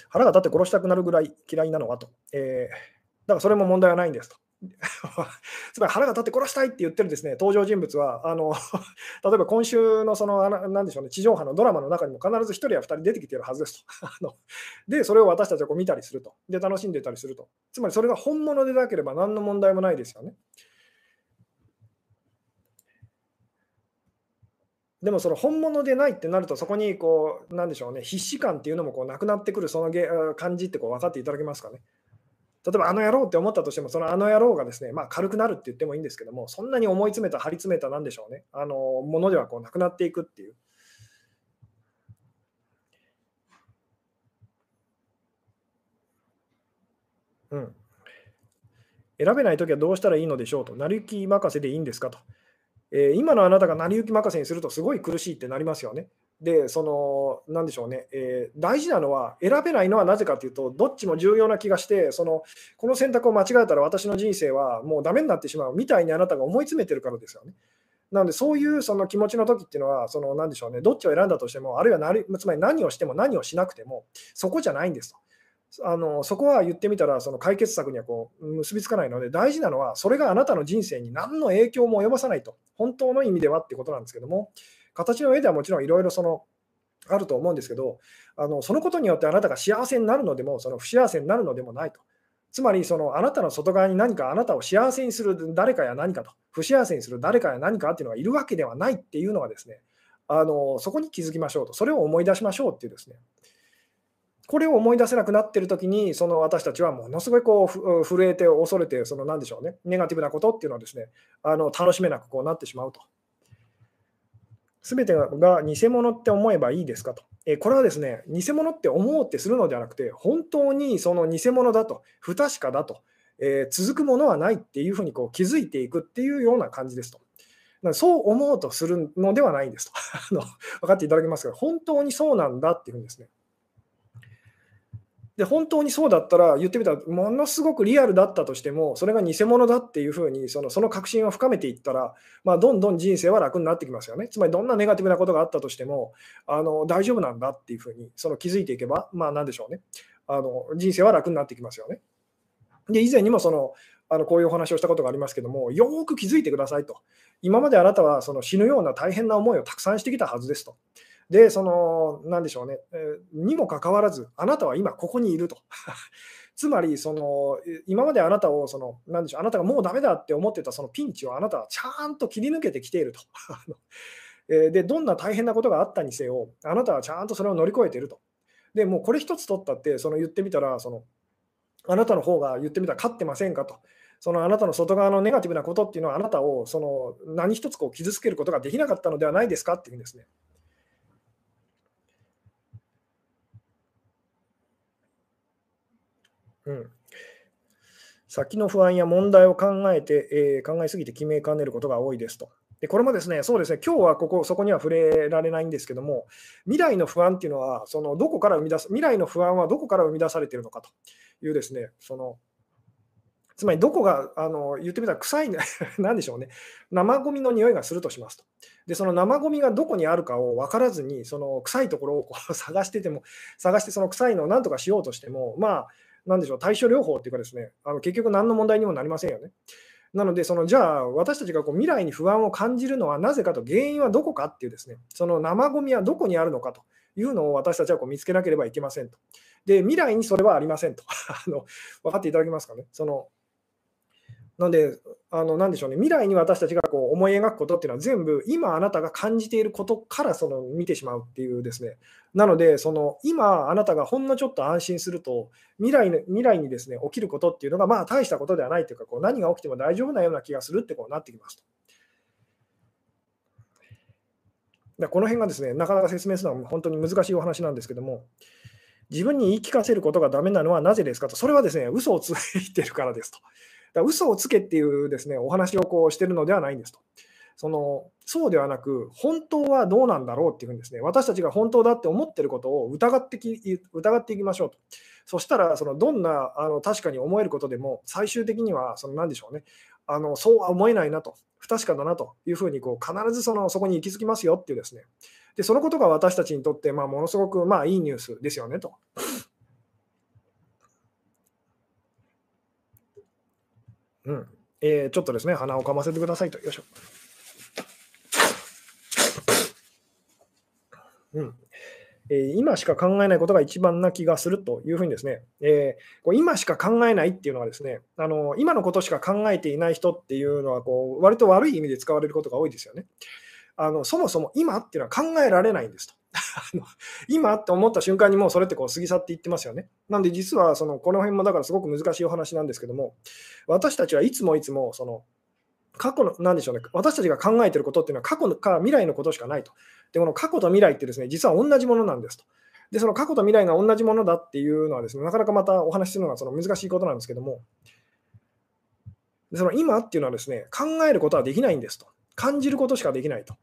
腹が立って殺したくなるぐらい嫌いなのはと、えー、だからそれも問題はないんですと。(laughs) つまり腹が立って殺したいって言ってるですね登場人物は、あの (laughs) 例えば今週のそのなでしょう、ね、地上波のドラマの中にも必ず1人や2人出てきてるはずですと。(laughs) あので、それを私たちはこう見たりすると。で、楽しんでたりすると。つまりそれが本物でなければ何の問題もないですよね。でもその本物でないってなると、そこにこう、なんでしょうね、必死感っていうのもこうなくなってくる、そのげ感じってこう分かっていただけますかね。例えば、あの野郎って思ったとしても、そのあの野郎がですね、まあ、軽くなるって言ってもいいんですけども、そんなに思い詰めた、張り詰めた、なんでしょうね、あのものではこうなくなっていくっていう。うん、選べないときはどうしたらいいのでしょうと、成り行き任せでいいんですかと。えー、今のあなたが成り行き任せにするとすごい苦しいってなりますよね。で、その、なんでしょうね、えー、大事なのは、選べないのはなぜかというと、どっちも重要な気がして、その、この選択を間違えたら私の人生はもうダメになってしまうみたいにあなたが思い詰めてるからですよね。なので、そういうその気持ちの時っていうのは、その、なんでしょうね、どっちを選んだとしても、あるいはなり、つまり何をしても何をしなくても、そこじゃないんですと。あのそこは言ってみたらその解決策にはこう結びつかないので大事なのはそれがあなたの人生に何の影響も及ぼさないと。本当の意味ではってことなんですけども形の上ではもちろんいろいろそのあると思うんですけどあのそのことによってあなたが幸せになるのでもその不幸せになるのでもないと。つまりそのあなたの外側に何かあなたを幸せにする誰かや何かと不幸せにする誰かや何かっていうのがいるわけではないっていうのはですねあのそこに気づきましょうと。それを思い出しましょうっていうですねこれを思い出せなくなっているときに、その私たちはものすごいこう震えて恐れて、その何でしょうね、ネガティブなことっていうのはですね、あの楽しめなくこうなってしまうと。すべてが偽物って思えばいいですかと。えこれはですね、偽物って思うってするのではなくて、本当にその偽物だと、不確かだと、えー、続くものはないっていうふうにこう気づいていくっていうような感じですと。そう思うとするのではないんですと。(laughs) あの分かっていただけますが、本当にそうなんだっていうふうにですね、で本当にそうだったら言ってみたらものすごくリアルだったとしてもそれが偽物だっていうふうにそのその確信を深めていったら、まあ、どんどん人生は楽になってきますよね。つまりどんなネガティブなことがあったとしてもあの大丈夫なんだっていうふうにその気づいていけばまあ何でしょうね。あの人生は楽になってきますよね。で以前にもそのあのこういうお話をしたことがありますけどもよく気づいてくださいと。今まであなたはその死ぬような大変な思いをたくさんしてきたはずですと。で、その、なんでしょうね、え、にもかかわらず、あなたは今ここにいると。(laughs) つまり、その、今まであなたを、その、なんでしょう、あなたがもうダメだって思ってたそのピンチをあなたはちゃんと切り抜けてきていると。(laughs) で、どんな大変なことがあったにせよ、あなたはちゃんとそれを乗り越えていると。で、もうこれ一つ取ったって、その言ってみたら、その、あなたの方が言ってみたら勝ってませんかと。そのあなたの外側のネガティブなことっていうのは、あなたをその何一つこう傷つけることができなかったのではないですかっていうんですね。うん、先の不安や問題を考えて、えー、考えすぎて決めかねることが多いですと。でこれもですね、そうですね、今日はここ、そこには触れられないんですけども、未来の不安っていうのは、そのどこから生み出す、未来の不安はどこから生み出されているのかというですね、そのつまりどこがあの言ってみたら臭い、(laughs) なんでしょうね、生ゴミの匂いがするとしますと。で、その生ゴミがどこにあるかを分からずに、その臭いところをこう探してても、探してその臭いのをなんとかしようとしても、まあ、なんでしょう、対処療法っていうかですね、あの結局何の問題にもなりませんよね。なので、そのじゃあ、私たちがこう未来に不安を感じるのはなぜかと、原因はどこかっていうですね、その生ごみはどこにあるのかというのを私たちはこう見つけなければいけませんと。で、未来にそれはありませんと。(laughs) あの分かっていただけますかね。そのなんで、あの、なんでしょうね、未来に私たちがこう思い描くことっていうのは全部今あなたが感じていることからその見てしまうっていうですね。なので、その今あなたがほんのちょっと安心すると、未来の未来にですね、起きることっていうのがまあ大したことではないというか、こう何が起きても大丈夫なような気がするってこうなってきますと。この辺がですね、なかなか説明するのは本当に難しいお話なんですけども、自分に言い聞かせることがダメなのはなぜですかと、それはですね、嘘をついてるからですと。だ嘘をつけっていうですねお話をこうしてるのではないんですと。そのそうではなく、本当はどうなんだろうっていうふうにですね、私たちが本当だって思ってることを疑ってき疑っていきましょうと。そしたら、そのどんなあの確かに思えることでも、最終的には、その何でしょうね、あのそうは思えないなと、不確かだなというふうにこう必ずそのそこに行き着きますよっていうですね、でそのことが私たちにとって、まあ、ものすごくまあいいニュースですよねと。うんえー、ちょっとですね、鼻をかませてくださいと。よいしょ。うんえー、今しか考えないことが一番な気がするというふうにですね、えー、こう今しか考えないっていうのはですねあの、今のことしか考えていない人っていうのはこう、割と悪い意味で使われることが多いですよね。あのそもそも今っていうのは考えられないんですと。(laughs) 今って思った瞬間にもうそれってこう過ぎ去っていってますよね。なんで実はそのこの辺もだからすごく難しいお話なんですけども、私たちはいつもいつもその過去の、なんでしょうね、私たちが考えてることっていうのは過去から未来のことしかないと。で、この過去と未来ってですね、実は同じものなんですと。で、その過去と未来が同じものだっていうのはですね、なかなかまたお話しするのがその難しいことなんですけども、でその今っていうのはですね、考えることはできないんですと。感じることしかできないと。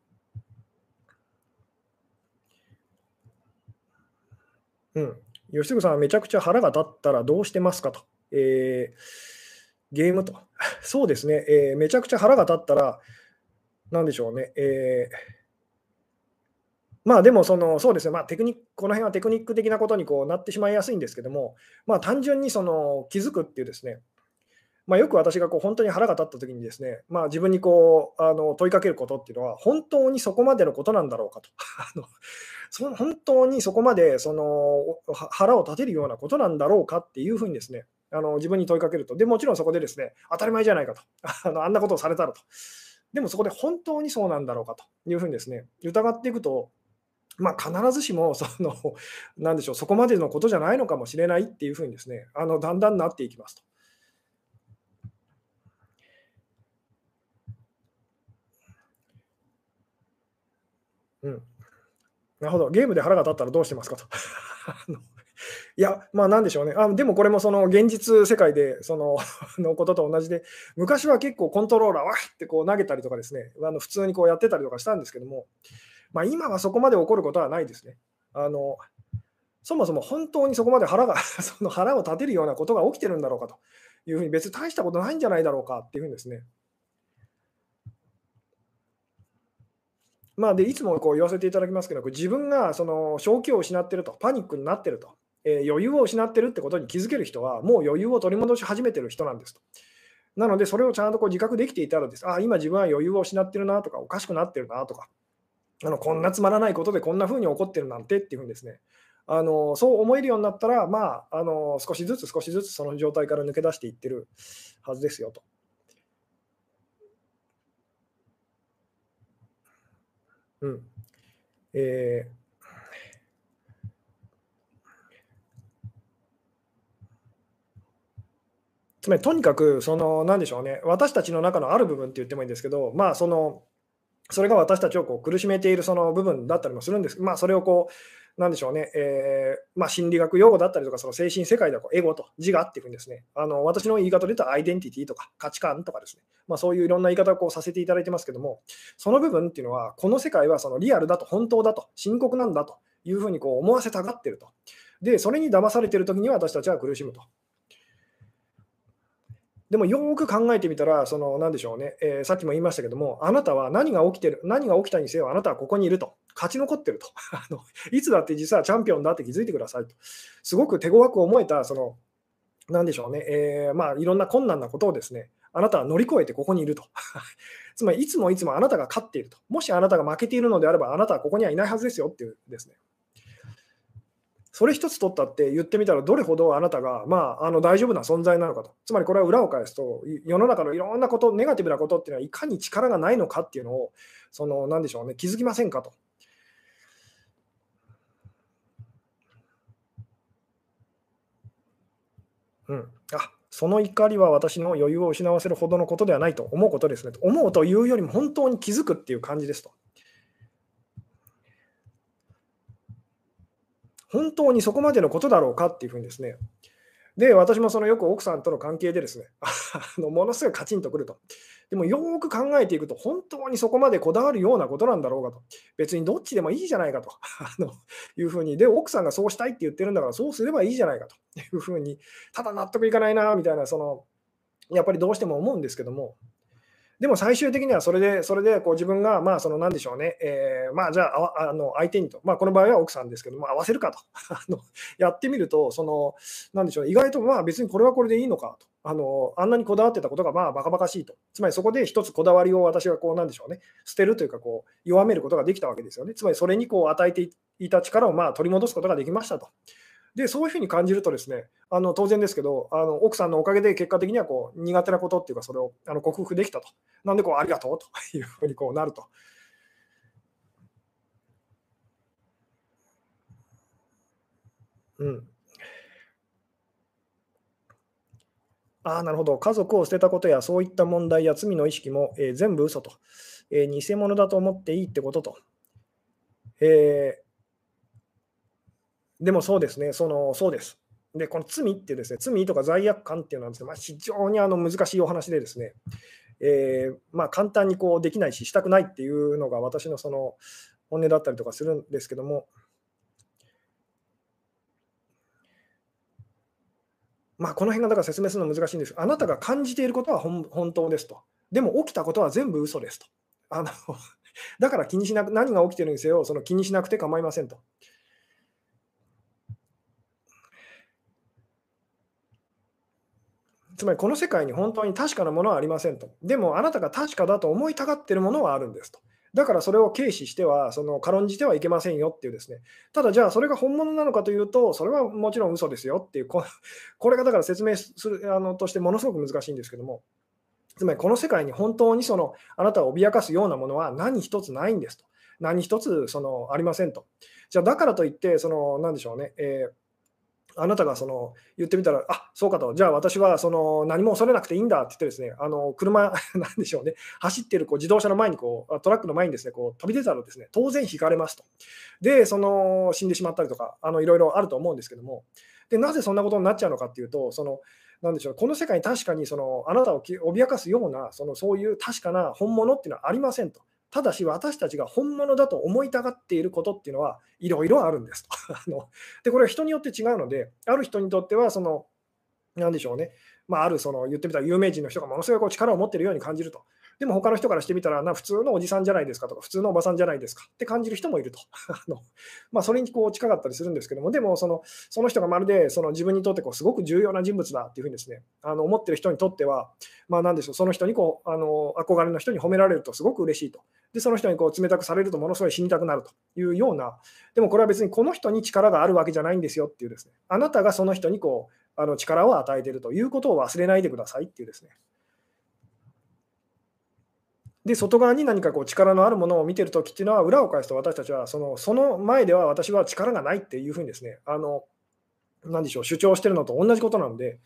うん。吉純さんはめちゃくちゃ腹が立ったらどうしてますかと。えー、ゲームと。(laughs) そうですね、えー、めちゃくちゃ腹が立ったら、なんでしょうね。えー、まあでもその、そうですね、まあ、テクニックこの辺はテクニック的なことにこうなってしまいやすいんですけども、まあ、単純にその気づくっていうですね、まあ、よく私がこう本当に腹が立った時にですね、まあ、自分にこうあの問いかけることっていうのは、本当にそこまでのことなんだろうかと。(laughs) あのそ本当にそこまでその腹を立てるようなことなんだろうかっていうふうにですね、あの自分に問いかけると。で、もちろんそこでですね、当たり前じゃないかと。(laughs) あのあんなことをされたらと。でもそこで本当にそうなんだろうかというふうにですね、疑っていくと、まあ、必ずしもその、なんでしょう、そこまでのことじゃないのかもしれないっていうふうにですね、あのだんだんなっていきますと。うん。なるほど。ゲームで腹が立ったらどうしてますかと。(laughs) いや、まあなんでしょうね。あでもこれもその現実世界でその (laughs) のことと同じで、昔は結構コントローラーわってこう投げたりとかですね、あの普通にこうやってたりとかしたんですけども、まあ、今はそこまで起こることはないですね。あのそもそも本当にそこまで腹が (laughs) その腹を立てるようなことが起きてるんだろうかというふうに、別に大したことないんじゃないだろうかっていうふうにですね、まあ、でいつもこう言わせていただきますけど、自分がその正気を失ってると、パニックになってると、えー、余裕を失ってるってことに気づける人は、もう余裕を取り戻し始めてる人なんですと。なので、それをちゃんとこう自覚できていたらです、あ今自分は余裕を失ってるなとか、おかしくなってるなとか、あのこんなつまらないことでこんな風に起こってるなんてっていうふうにですね、あのそう思えるようになったら、まあ、あの少しずつ少しずつその状態から抜け出していってるはずですよと。うん。えーつまりとにかく、その、なんでしょうね、私たちの中のある部分って言ってもいいんですけど、まあ、その、それが私たちをこう苦しめているその部分だったりもするんですまあ、それをこう、なんでしょうね、えー、まあ、心理学用語だったりとか、その精神世界ではこうエゴと自我っていうふうにですね、あの私の言い方で言うとアイデンティティとか価値観とかですね、まあ、そういういろんな言い方をこうさせていただいてますけども、その部分っていうのは、この世界はそのリアルだと、本当だと、深刻なんだというふうにこう思わせたがってると。で、それに騙されてるときには私たちは苦しむと。でもよく考えてみたら、その何でしょうね、えー、さっきも言いましたけども、あなたは何が起きてる、何が起きたにせよ、あなたはここにいると、勝ち残ってると (laughs) あの、いつだって実はチャンピオンだって気づいてくださいと、すごく手強く思えた、その、なんでしょうね、えー、まあ、いろんな困難なことをですね、あなたは乗り越えてここにいると。(laughs) つまり、いつもいつもあなたが勝っていると。もしあなたが負けているのであれば、あなたはここにはいないはずですよっていうですね。それ一つ取ったって言ってみたら、どれほどあなたが、まあ、あの大丈夫な存在なのかと。つまりこれは裏を返すと、世の中のいろんなこと、ネガティブなことっていうのは、いかに力がないのかっていうのを、その、なんでしょうね、気づきませんかと。うん、あその怒りは私の余裕を失わせるほどのことではないと思うことですねと。思うというよりも本当に気づくっていう感じですと。本当にそこまでのことだろうかっていうふうにですね。で、私もそのよく奥さんとの関係でですね、(laughs) あのものすごいカチンとくると。でもよく考えていくと、本当にそこまでこだわるようなことなんだろうかと。別にどっちでもいいじゃないかと (laughs) あのいうふうに。で、奥さんがそうしたいって言ってるんだから、そうすればいいじゃないかと (laughs) いうふうに、ただ納得いかないな、みたいな、その、やっぱりどうしても思うんですけども、でも最終的にはそれで、それでこう自分が、まあ、その、なんでしょうね、えー、まあ、じゃあ、あの相手にと、まあ、この場合は奥さんですけども、合わせるかと (laughs) あのやってみると、その、なんでしょう、意外と、まあ、別にこれはこれでいいのかと。あのあんなにこだわってたことがまあバカバカしいと。つまりそこで一つこだわりを私はこうなんでしょうね、捨てるというかこう弱めることができたわけですよね。つまりそれにこう与えていた力をまあ取り戻すことができましたと。で、そういうふうに感じるとですね、あの当然ですけど、あの奥さんのおかげで結果的にはこう苦手なことっていうか、それをあの克服できたと。なんでこう、ありがとうというふうにこうなると。うん。ああ、なるほど。家族を捨てたことや、そういった問題や罪の意識も、えー、全部嘘と、えー、偽物だと思っていいってことと。えーでもそうですね、そのそうです。で、この罪ってですね、罪とか罪悪感っていうのはですね、まあ、非常にあの難しいお話でですね、えー、まあ、簡単にこうできないし、したくないっていうのが私のその本音だったりとかするんですけども、まあ、この辺がだから説明するの難しいんですあなたが感じていることは本当ですと。でも起きたことは全部嘘ですと。あの (laughs) だから気にしなく、何が起きてるにせよ、その気にしなくて構いませんと。つまりこの世界に本当に確かなものはありませんと。でもあなたが確かだと思いたがっているものはあるんですと。だからそれを軽視しては、その軽んじてはいけませんよっていうですね。ただじゃあそれが本物なのかというと、それはもちろん嘘ですよっていう、こ (laughs) れがだから説明するあのとしてものすごく難しいんですけども、つまりこの世界に本当にそのあなたを脅かすようなものは何一つないんですと。何一つそのありませんと。じゃあだからといって、その何でしょうね、えーあなたがその言ってみたら、あそうかと、じゃあ私はその何も恐れなくていいんだって言って、ですねあの車、(laughs) なんでしょうね、走ってるこう自動車の前にこう、トラックの前にですねこう飛び出たら、ですね当然引かれますと。で、その死んでしまったりとか、あのいろいろあると思うんですけども、でなぜそんなことになっちゃうのかっていうと、そのなんでしょうこの世界に確かにそのあなたを脅かすようなそのそういう確かな本物っていうのはありませんと。ただし私たちが本物だと思いたがっていることっていうのはいろいろあるんですと (laughs) あの。で、これは人によって違うので、ある人にとっては、その、何でしょうね、まあ、あるその言ってみたら有名人の人がものすごいこう力を持ってるように感じると。でも他の人からしてみたら、な普通のおじさんじゃないですかとか、普通のおばさんじゃないですかって感じる人もいると。(laughs) あのまあ、それにこう近かったりするんですけども、でもそのその人がまるでその自分にとってこうすごく重要な人物だっていうふうにですね、あの思ってる人にとっては、まあ、なんでしょう、その人にこうあの憧れの人に褒められるとすごく嬉しいと。で、その人にこう冷たくされるとものすごい死にたくなるというような、でもこれは別にこの人に力があるわけじゃないんですよっていうですね、あなたがその人にこうあの力を与えているということを忘れないでくださいっていうですね。で外側に何かこう力のあるものを見てるときっていうのは裏を返すと私たちはそのその前では私は力がないっていうふうにですねあの何でしょう主張してるのと同じことなので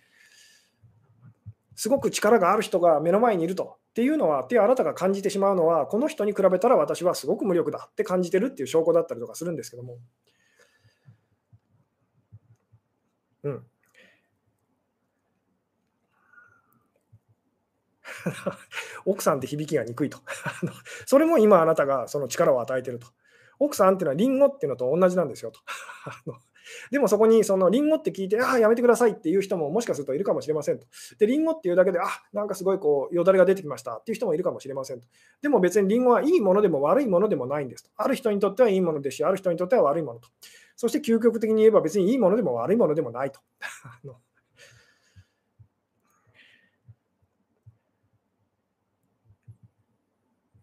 すごく力がある人が目の前にいるとっていうのはってあなたが感じてしまうのはこの人に比べたら私はすごく無力だって感じてるっていう証拠だったりとかするんですけども。うん、(laughs) 奥さんって響きが憎いと。(laughs) それも今あなたがその力を与えてると。奥さんっていうのはリンゴっていうのと同じなんですよと。(laughs) でもそこにそのリンゴって聞いて、ああ、やめてくださいっていう人ももしかするといるかもしれませんと。で、リンゴっていうだけで、あなんかすごいこうよだれが出てきましたっていう人もいるかもしれませんと。でも別にリンゴはいいものでも悪いものでもないんですと。ある人にとってはいいものですし、ある人にとっては悪いものと。そして究極的に言えば別にいいものでも悪いものでもないと。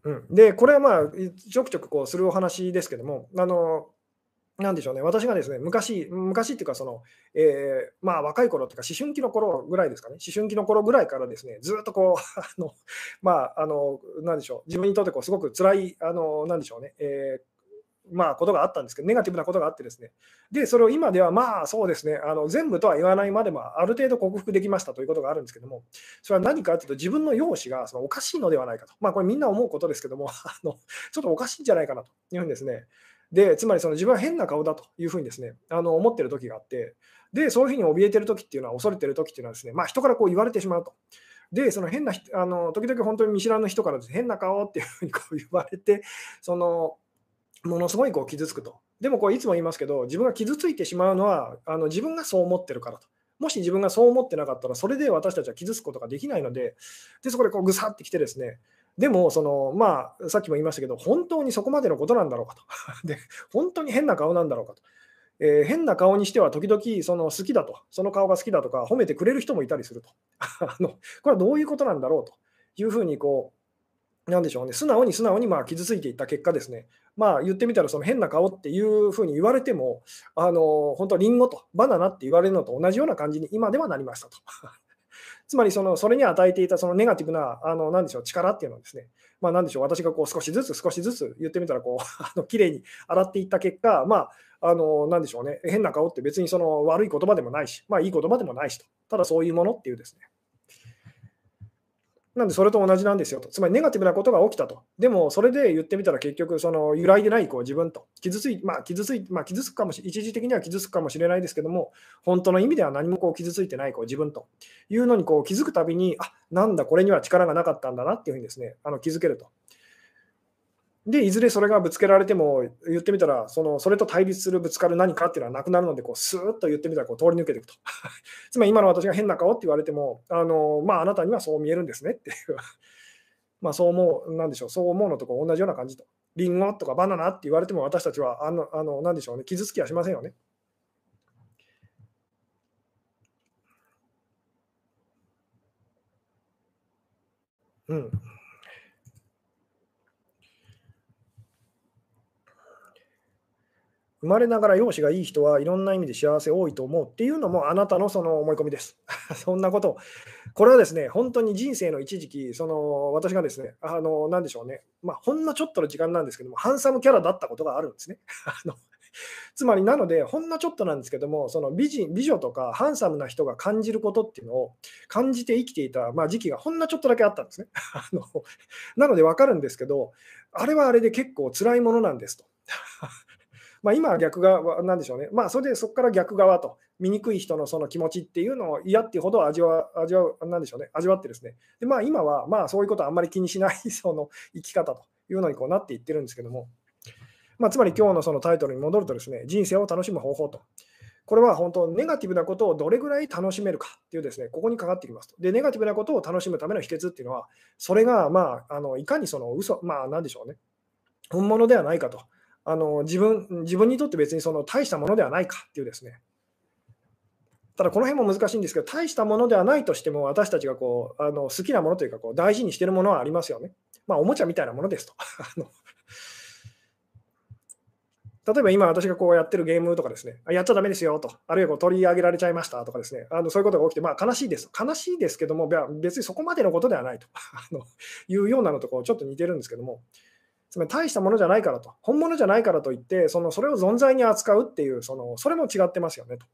うん、で、これはまあ、ちょくちょくこうするお話ですけども、あのなんでしょうね、私がですね、昔、昔っていうか、その、えー、まあ、若い頃っていうか、思春期の頃ぐらいですかね、思春期の頃ぐらいからですね、ずっとこう、(laughs) あの、まあ、あの、なんでしょう、自分にとってこうすごく辛い、あの、なんでしょうね、えーまあ、ことがあったんですけど、ネガティブなことがあってですね、で、それを今では、まあ、そうですね、あの全部とは言わないまでも、ある程度克服できましたということがあるんですけども、それは何かというと、自分の容姿がそのおかしいのではないかと、まあ、これみんな思うことですけども、(laughs) あのちょっとおかしいんじゃないかなというふうにですね、で、つまりその自分は変な顔だというふうにですね、あの思ってる時があって、で、そういうふうに怯えてる時っていうのは、恐れてる時っていうのはですね、まあ、人からこう言われてしまうと。で、その変なあの、時々本当に見知らぬ人から、ね、変な顔っていうふうにこう言われて、その、ものすごいこう傷つくと。でもこういつも言いますけど、自分が傷ついてしまうのはあの自分がそう思ってるからと。もし自分がそう思ってなかったら、それで私たちは傷つくことができないので、でそこでこうぐさってきてですね、でも、そのまあ、さっきも言いましたけど、本当にそこまでのことなんだろうかと。(laughs) で本当に変な顔なんだろうかと。えー、変な顔にしては時々その好きだと、その顔が好きだとか褒めてくれる人もいたりすると。(laughs) あのこれはどういうことなんだろうというふうにこう、なんでしょうね、素直に素直にまあ傷ついていった結果ですね、まあ言ってみたらその変な顔っていうふうに言われても、あの本当、リンゴとバナナって言われるのと同じような感じに今ではなりましたと。(laughs) つまりそのそれに与えていたそのネガティブなあのなんでしょう力っていうのはですね、まあ、なんでしょう私がこう少しずつ少しずつ言ってみたらこう (laughs) あの綺麗に洗っていった結果、まあ、あのなんでしょうね。変な顔って別にその悪い言葉でもないし、まあ、いい言葉でもないしと、ただそういうものっていうですね、なんでそれと同じなんですよと。つまりネガティブなことが起きたと。でもそれで言ってみたら結局その揺らいでないこう自分と傷つい、まあ、傷つい、まあ、傷つくかもし一時的には傷つくかもしれないですけども、本当の意味では何もこう傷ついてないこう自分というのにこう気づくたびに、あなんだ、これには力がなかったんだなっていうふうにですね、あの気づけると。で、いずれそれがぶつけられても、言ってみたら、そのそれと対立するぶつかる何かっていうのはなくなるので、こうスーッと言ってみたらこう通り抜けていくと。(laughs) つまり今の私が変な顔って言われても、あのまあ、あなたにはそう見えるんですねっていう。(laughs) まあそう思う、なんでしょう、そう思うのと同じような感じと。リンゴとかバナナって言われても私たちは、あの、あのなんでしょうね、傷つきはしませんよね。うん。生まれながら容姿がいい人はいろんな意味で幸せ多いと思うっていうのもあなたのその思い込みです。(laughs) そんなことこれはですね、本当に人生の一時期、その私がですね、あの、なんでしょうね、まあ、ほんのちょっとの時間なんですけども、ハンサムキャラだったことがあるんですね。(laughs) あのつまりなので、ほんのちょっとなんですけども、その美人美女とかハンサムな人が感じることっていうのを感じて生きていた、まあ、時期がほんのちょっとだけあったんですね。(laughs) あのなので分かるんですけど、あれはあれで結構辛いものなんですと。まあ、今は逆側なんでしょうね。まあ、それでそこから逆側と、醜い人のその気持ちっていうのを嫌っていうほど味わ味わう、なんでしょうね、味わってですね。で、まあ、今は、まあ、そういうことはあんまり気にしないその生き方というのにこうなっていってるんですけども、まあ、つまり今日のそのタイトルに戻るとですね、人生を楽しむ方法と。これは本当、ネガティブなことをどれぐらい楽しめるかっていうですね、ここにかかってきますと。で、ネガティブなことを楽しむための秘訣っていうのは、それが、まあ、あのいかにその嘘、まあ、なんでしょうね、本物ではないかと。あの自分自分にとって別にその大したものではないかっていうですね。ただこの辺も難しいんですけど、大したものではないとしても、私たちがこうあの好きなものというかこう、大事にしているものはありますよね。まあ、おもちゃみたいなものですと。(laughs) 例えば今私がこうやってるゲームとかですね、やっちゃだめですよと、あるいはこう取り上げられちゃいましたとかですね、あのそういうことが起きて、まあ、悲しいです。悲しいですけども、別にそこまでのことではないと (laughs) あのいうようなのとこうちょっと似てるんですけども、つまり大したものじゃないからと、本物じゃないからといって、そのそれを存在に扱うっていう、そのそれも違ってますよねと。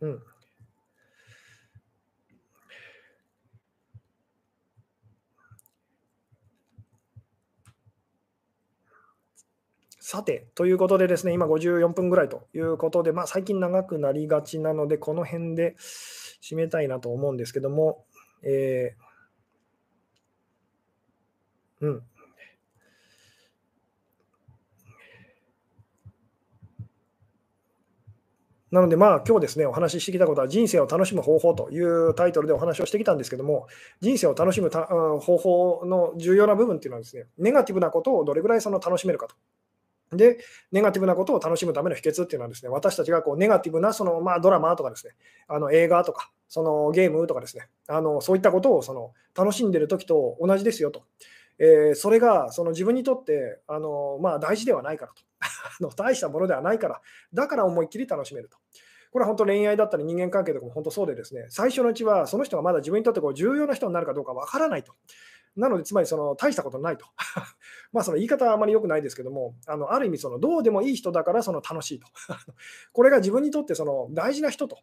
うん、さて、ということでですね、今54分ぐらいということで、まあ、最近長くなりがちなので、この辺で締めたいなと思うんですけども、えー、うん。なので、まあ、今日ですね、お話ししてきたことは、人生を楽しむ方法というタイトルでお話をしてきたんですけども、人生を楽しむ方法の重要な部分っていうのはですね、ネガティブなことをどれぐらいその楽しめるかと。で、ネガティブなことを楽しむための秘訣っていうのはですね、私たちがこうネガティブなその、まあ、ドラマとかですね、あの映画とか、そのゲームとかですね、あのそういったことをその楽しんでる時と同じですよと。えー、それがその自分にとってあの、まあ、大事ではないからと (laughs) あの大したものではないから、だから思いっきり楽しめると。これは本当恋愛だったり人間関係とかも本当そうでですね、最初のうちはその人がまだ自分にとってこう重要な人になるかどうかわからないと。なので、つまりその大したことないと。(laughs) まあその言い方はあまり良くないですけども、あのある意味そのどうでもいい人だからその楽しいと。(laughs) これが自分にとってその大事な人と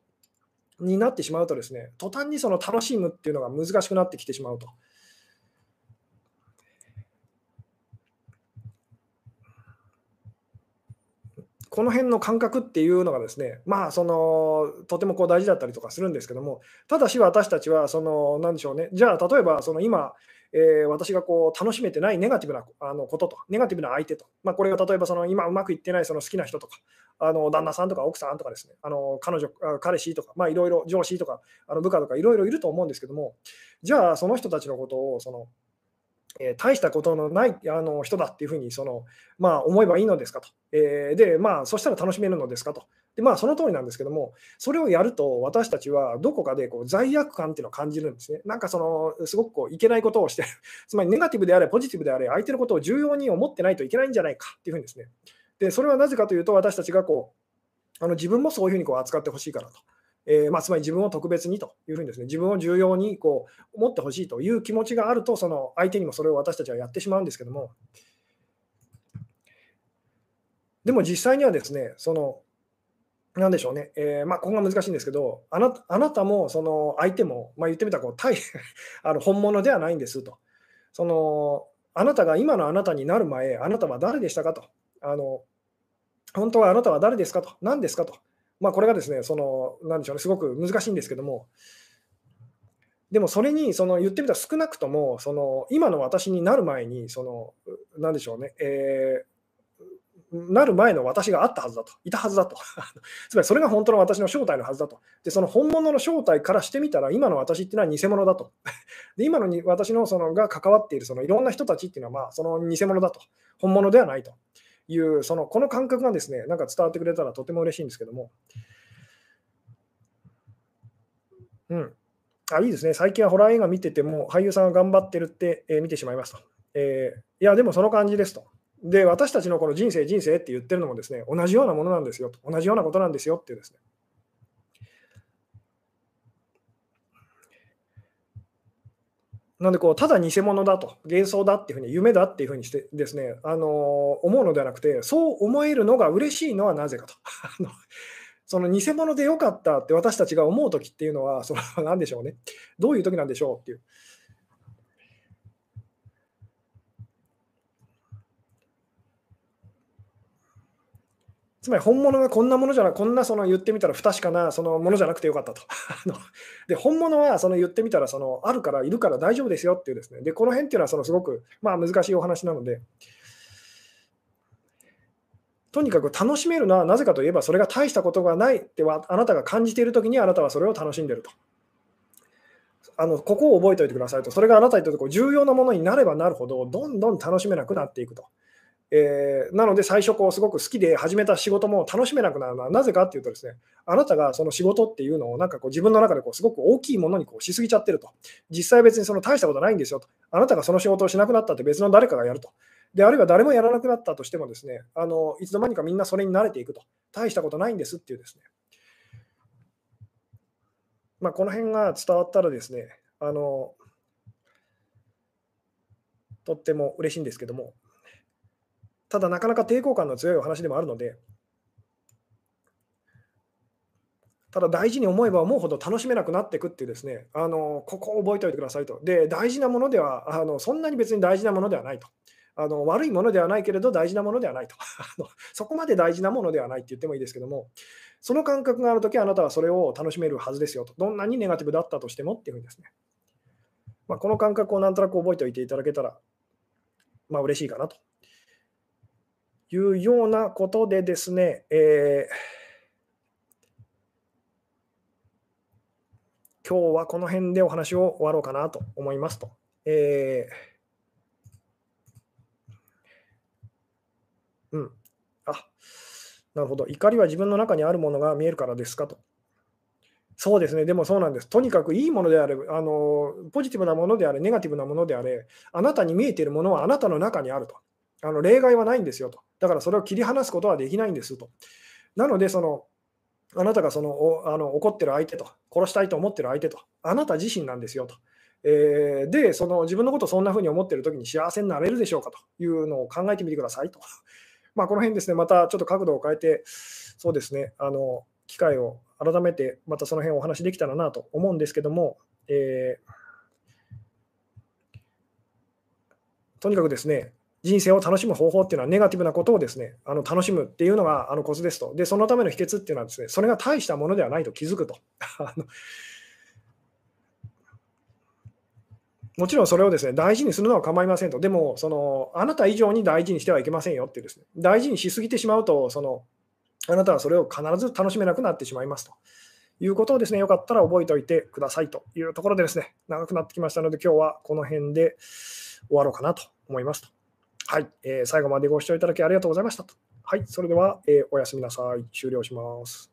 になってしまうとですね、途端にその楽しむっていうのが難しくなってきてしまうと。この辺の感覚っていうのがですね、まあ、そのとてもこう大事だったりとかするんですけども、ただし私たちは、その、なんでしょうね、じゃあ、例えば、その今、えー、私がこう楽しめてないネガティブなあのことと、ネガティブな相手と、まあ、これが例えばその今うまくいってないその好きな人とか、あの旦那さんとか奥さんとかですね、あの彼女、彼氏とか、まあ、いろいろ上司とか、あの部下とかいろいろいると思うんですけども、じゃあその人たちのことをそのえー、大したことのないあの人だっていうふうにその、まあ、思えばいいのですかと。えー、で、まあ、そしたら楽しめるのですかと。で、まあ、その通りなんですけども、それをやると、私たちはどこかでこう罪悪感っていうのを感じるんですね。なんかその、すごくこういけないことをしてる。(laughs) つまり、ネガティブであれ、ポジティブであれ、相手のことを重要に思ってないといけないんじゃないかっていうふうにですね。で、それはなぜかというと、私たちがこう、あの自分もそういうふうにこう扱ってほしいからと。えー、まあ、つまり自分を特別にというふうにですね、自分を重要にこう思ってほしいという気持ちがあると、その相手にもそれを私たちはやってしまうんですけども、でも実際にはですね、その、なんでしょうね、えー、まあ、ここが難しいんですけど、あなあなたもその相手も、まあ、言ってみたらこう対 (laughs) あの本物ではないんですと。そのあなたが今のあなたになる前、あなたは誰でしたかと。あの本当はあなたは誰ですかと。何ですかと。まあ、これがですね、その、なんでしょうね、すごく難しいんですけども、でもそれに、その言ってみたら少なくとも、その今の私になる前に、その、なんでしょうね、えー、なる前の私があったはずだと、いたはずだと。(laughs) つまりそれが本当の私の正体のはずだと。で、その本物の正体からしてみたら、今の私っていうのは偽物だと。(laughs) で、今のに私のそのが関わっているそのいろんな人たちっていうのは、まあ、その偽物だと。本物ではないと。いう、そのこの感覚がですね、なんか伝わってくれたらとても嬉しいんですけども。うん。あ、いいですね。最近はホラー映画見てても、俳優さんが頑張ってるって、えー、見てしまいますと。えー、いや、でもその感じですと。で、私たちのこの人生、人生って言ってるのもですね、同じようなものなんですよと。同じようなことなんですよっていうですね。なんでこう、ただ偽物だと、幻想だっていうふうに、夢だっていうふうにしてですね、あの思うのではなくて、そう思えるのが嬉しいのはなぜかと。(laughs) その偽物でよかったって私たちが思う時っていうのは、その何でしょうね。どういう時なんでしょうっていう。つまり本物がこんなものじゃなこんなその言ってみたら不確かなそのものじゃなくてよかったと。(laughs) で本物はその言ってみたらそのあるからいるから大丈夫ですよっていうですね。でこの辺っていうのはそのすごくまあ難しいお話なので。とにかく楽しめるのはなぜかといえばそれが大したことがないってはあなたが感じているときにあなたはそれを楽しんでると。あのここを覚えておいてくださいと。それがあなたにとってこう重要なものになればなるほどどんどん楽しめなくなっていくと。えー、なので最初こうすごく好きで始めた仕事も楽しめなくなるのはなぜかっていうとですねあなたがその仕事っていうのをなんかこう自分の中でこうすごく大きいものにこうしすぎちゃってると。実際別にその大したことないんですよと。あなたがその仕事をしなくなったって別の誰かがやると。であるいは誰もやらなくなったとしてもですねあのいつの間にかみんなそれに慣れていくと。大したことないんですっていうですね。まあ、この辺が伝わったらですねあのとっても嬉しいんですけども。ただ、なかなか抵抗感の強いお話でもあるので、ただ大事に思えば思うほど楽しめなくなっていくっていうですね、あのここを覚えておいてくださいと。で、大事なものでは、あのそんなに別に大事なものではないと。あの悪いものではないけれど大事なものではないと (laughs) そこまで大事なものではないって言ってもいいですけども、その感覚があるとき、あなたはそれを楽しめるはずですよと、どんなにネガティブだったとしてもっていうふうにですね、まあ、この感覚をなんとなく覚えておいていただけたら、まあ嬉しいかなというようなことでですね、えー、今日はこの辺でお話を終わろうかなと思いますと。えー、うん。あ、なるほど。怒りは自分の中にあるものが見えるからですかと。そうですね、でもそうなんです。とにかくいいものであれ、あのポジティブなものであれ、ネガティブなものであれ、あなたに見えているものはあなたの中にあると。あの例外はないんですよと。だからそれを切り離すことはできないんですと。なので、そのあなたがそのおあの怒ってる相手と、殺したいと思ってる相手と、あなた自身なんですよと。えー、で、その自分のことをそんな風に思ってるときに幸せになれるでしょうかというのを考えてみてくださいと。(laughs) まあ、この辺ですね、またちょっと角度を変えて、そうですね、あの機会を改めてまたその辺お話できたらなと思うんですけども、えー、とにかくですね、人生を楽しむ方法っていうのは、ネガティブなことをですねあの楽しむっていうのがあのコツですと。で、そのための秘訣っていうのはですね、それが大したものではないと気づくと。(laughs) もちろんそれをですね大事にするのは構いませんと。でも、そのあなた以上に大事にしてはいけませんよってですね、大事にしすぎてしまうと、そのあなたはそれを必ず楽しめなくなってしまいますということをですね、よかったら覚えておいてくださいというところでですね、長くなってきましたので、今日はこの辺で終わろうかなと思いますと。はい、えー、最後までご視聴いただきありがとうございました。はい、それでは、えー、おやすみなさい。終了します。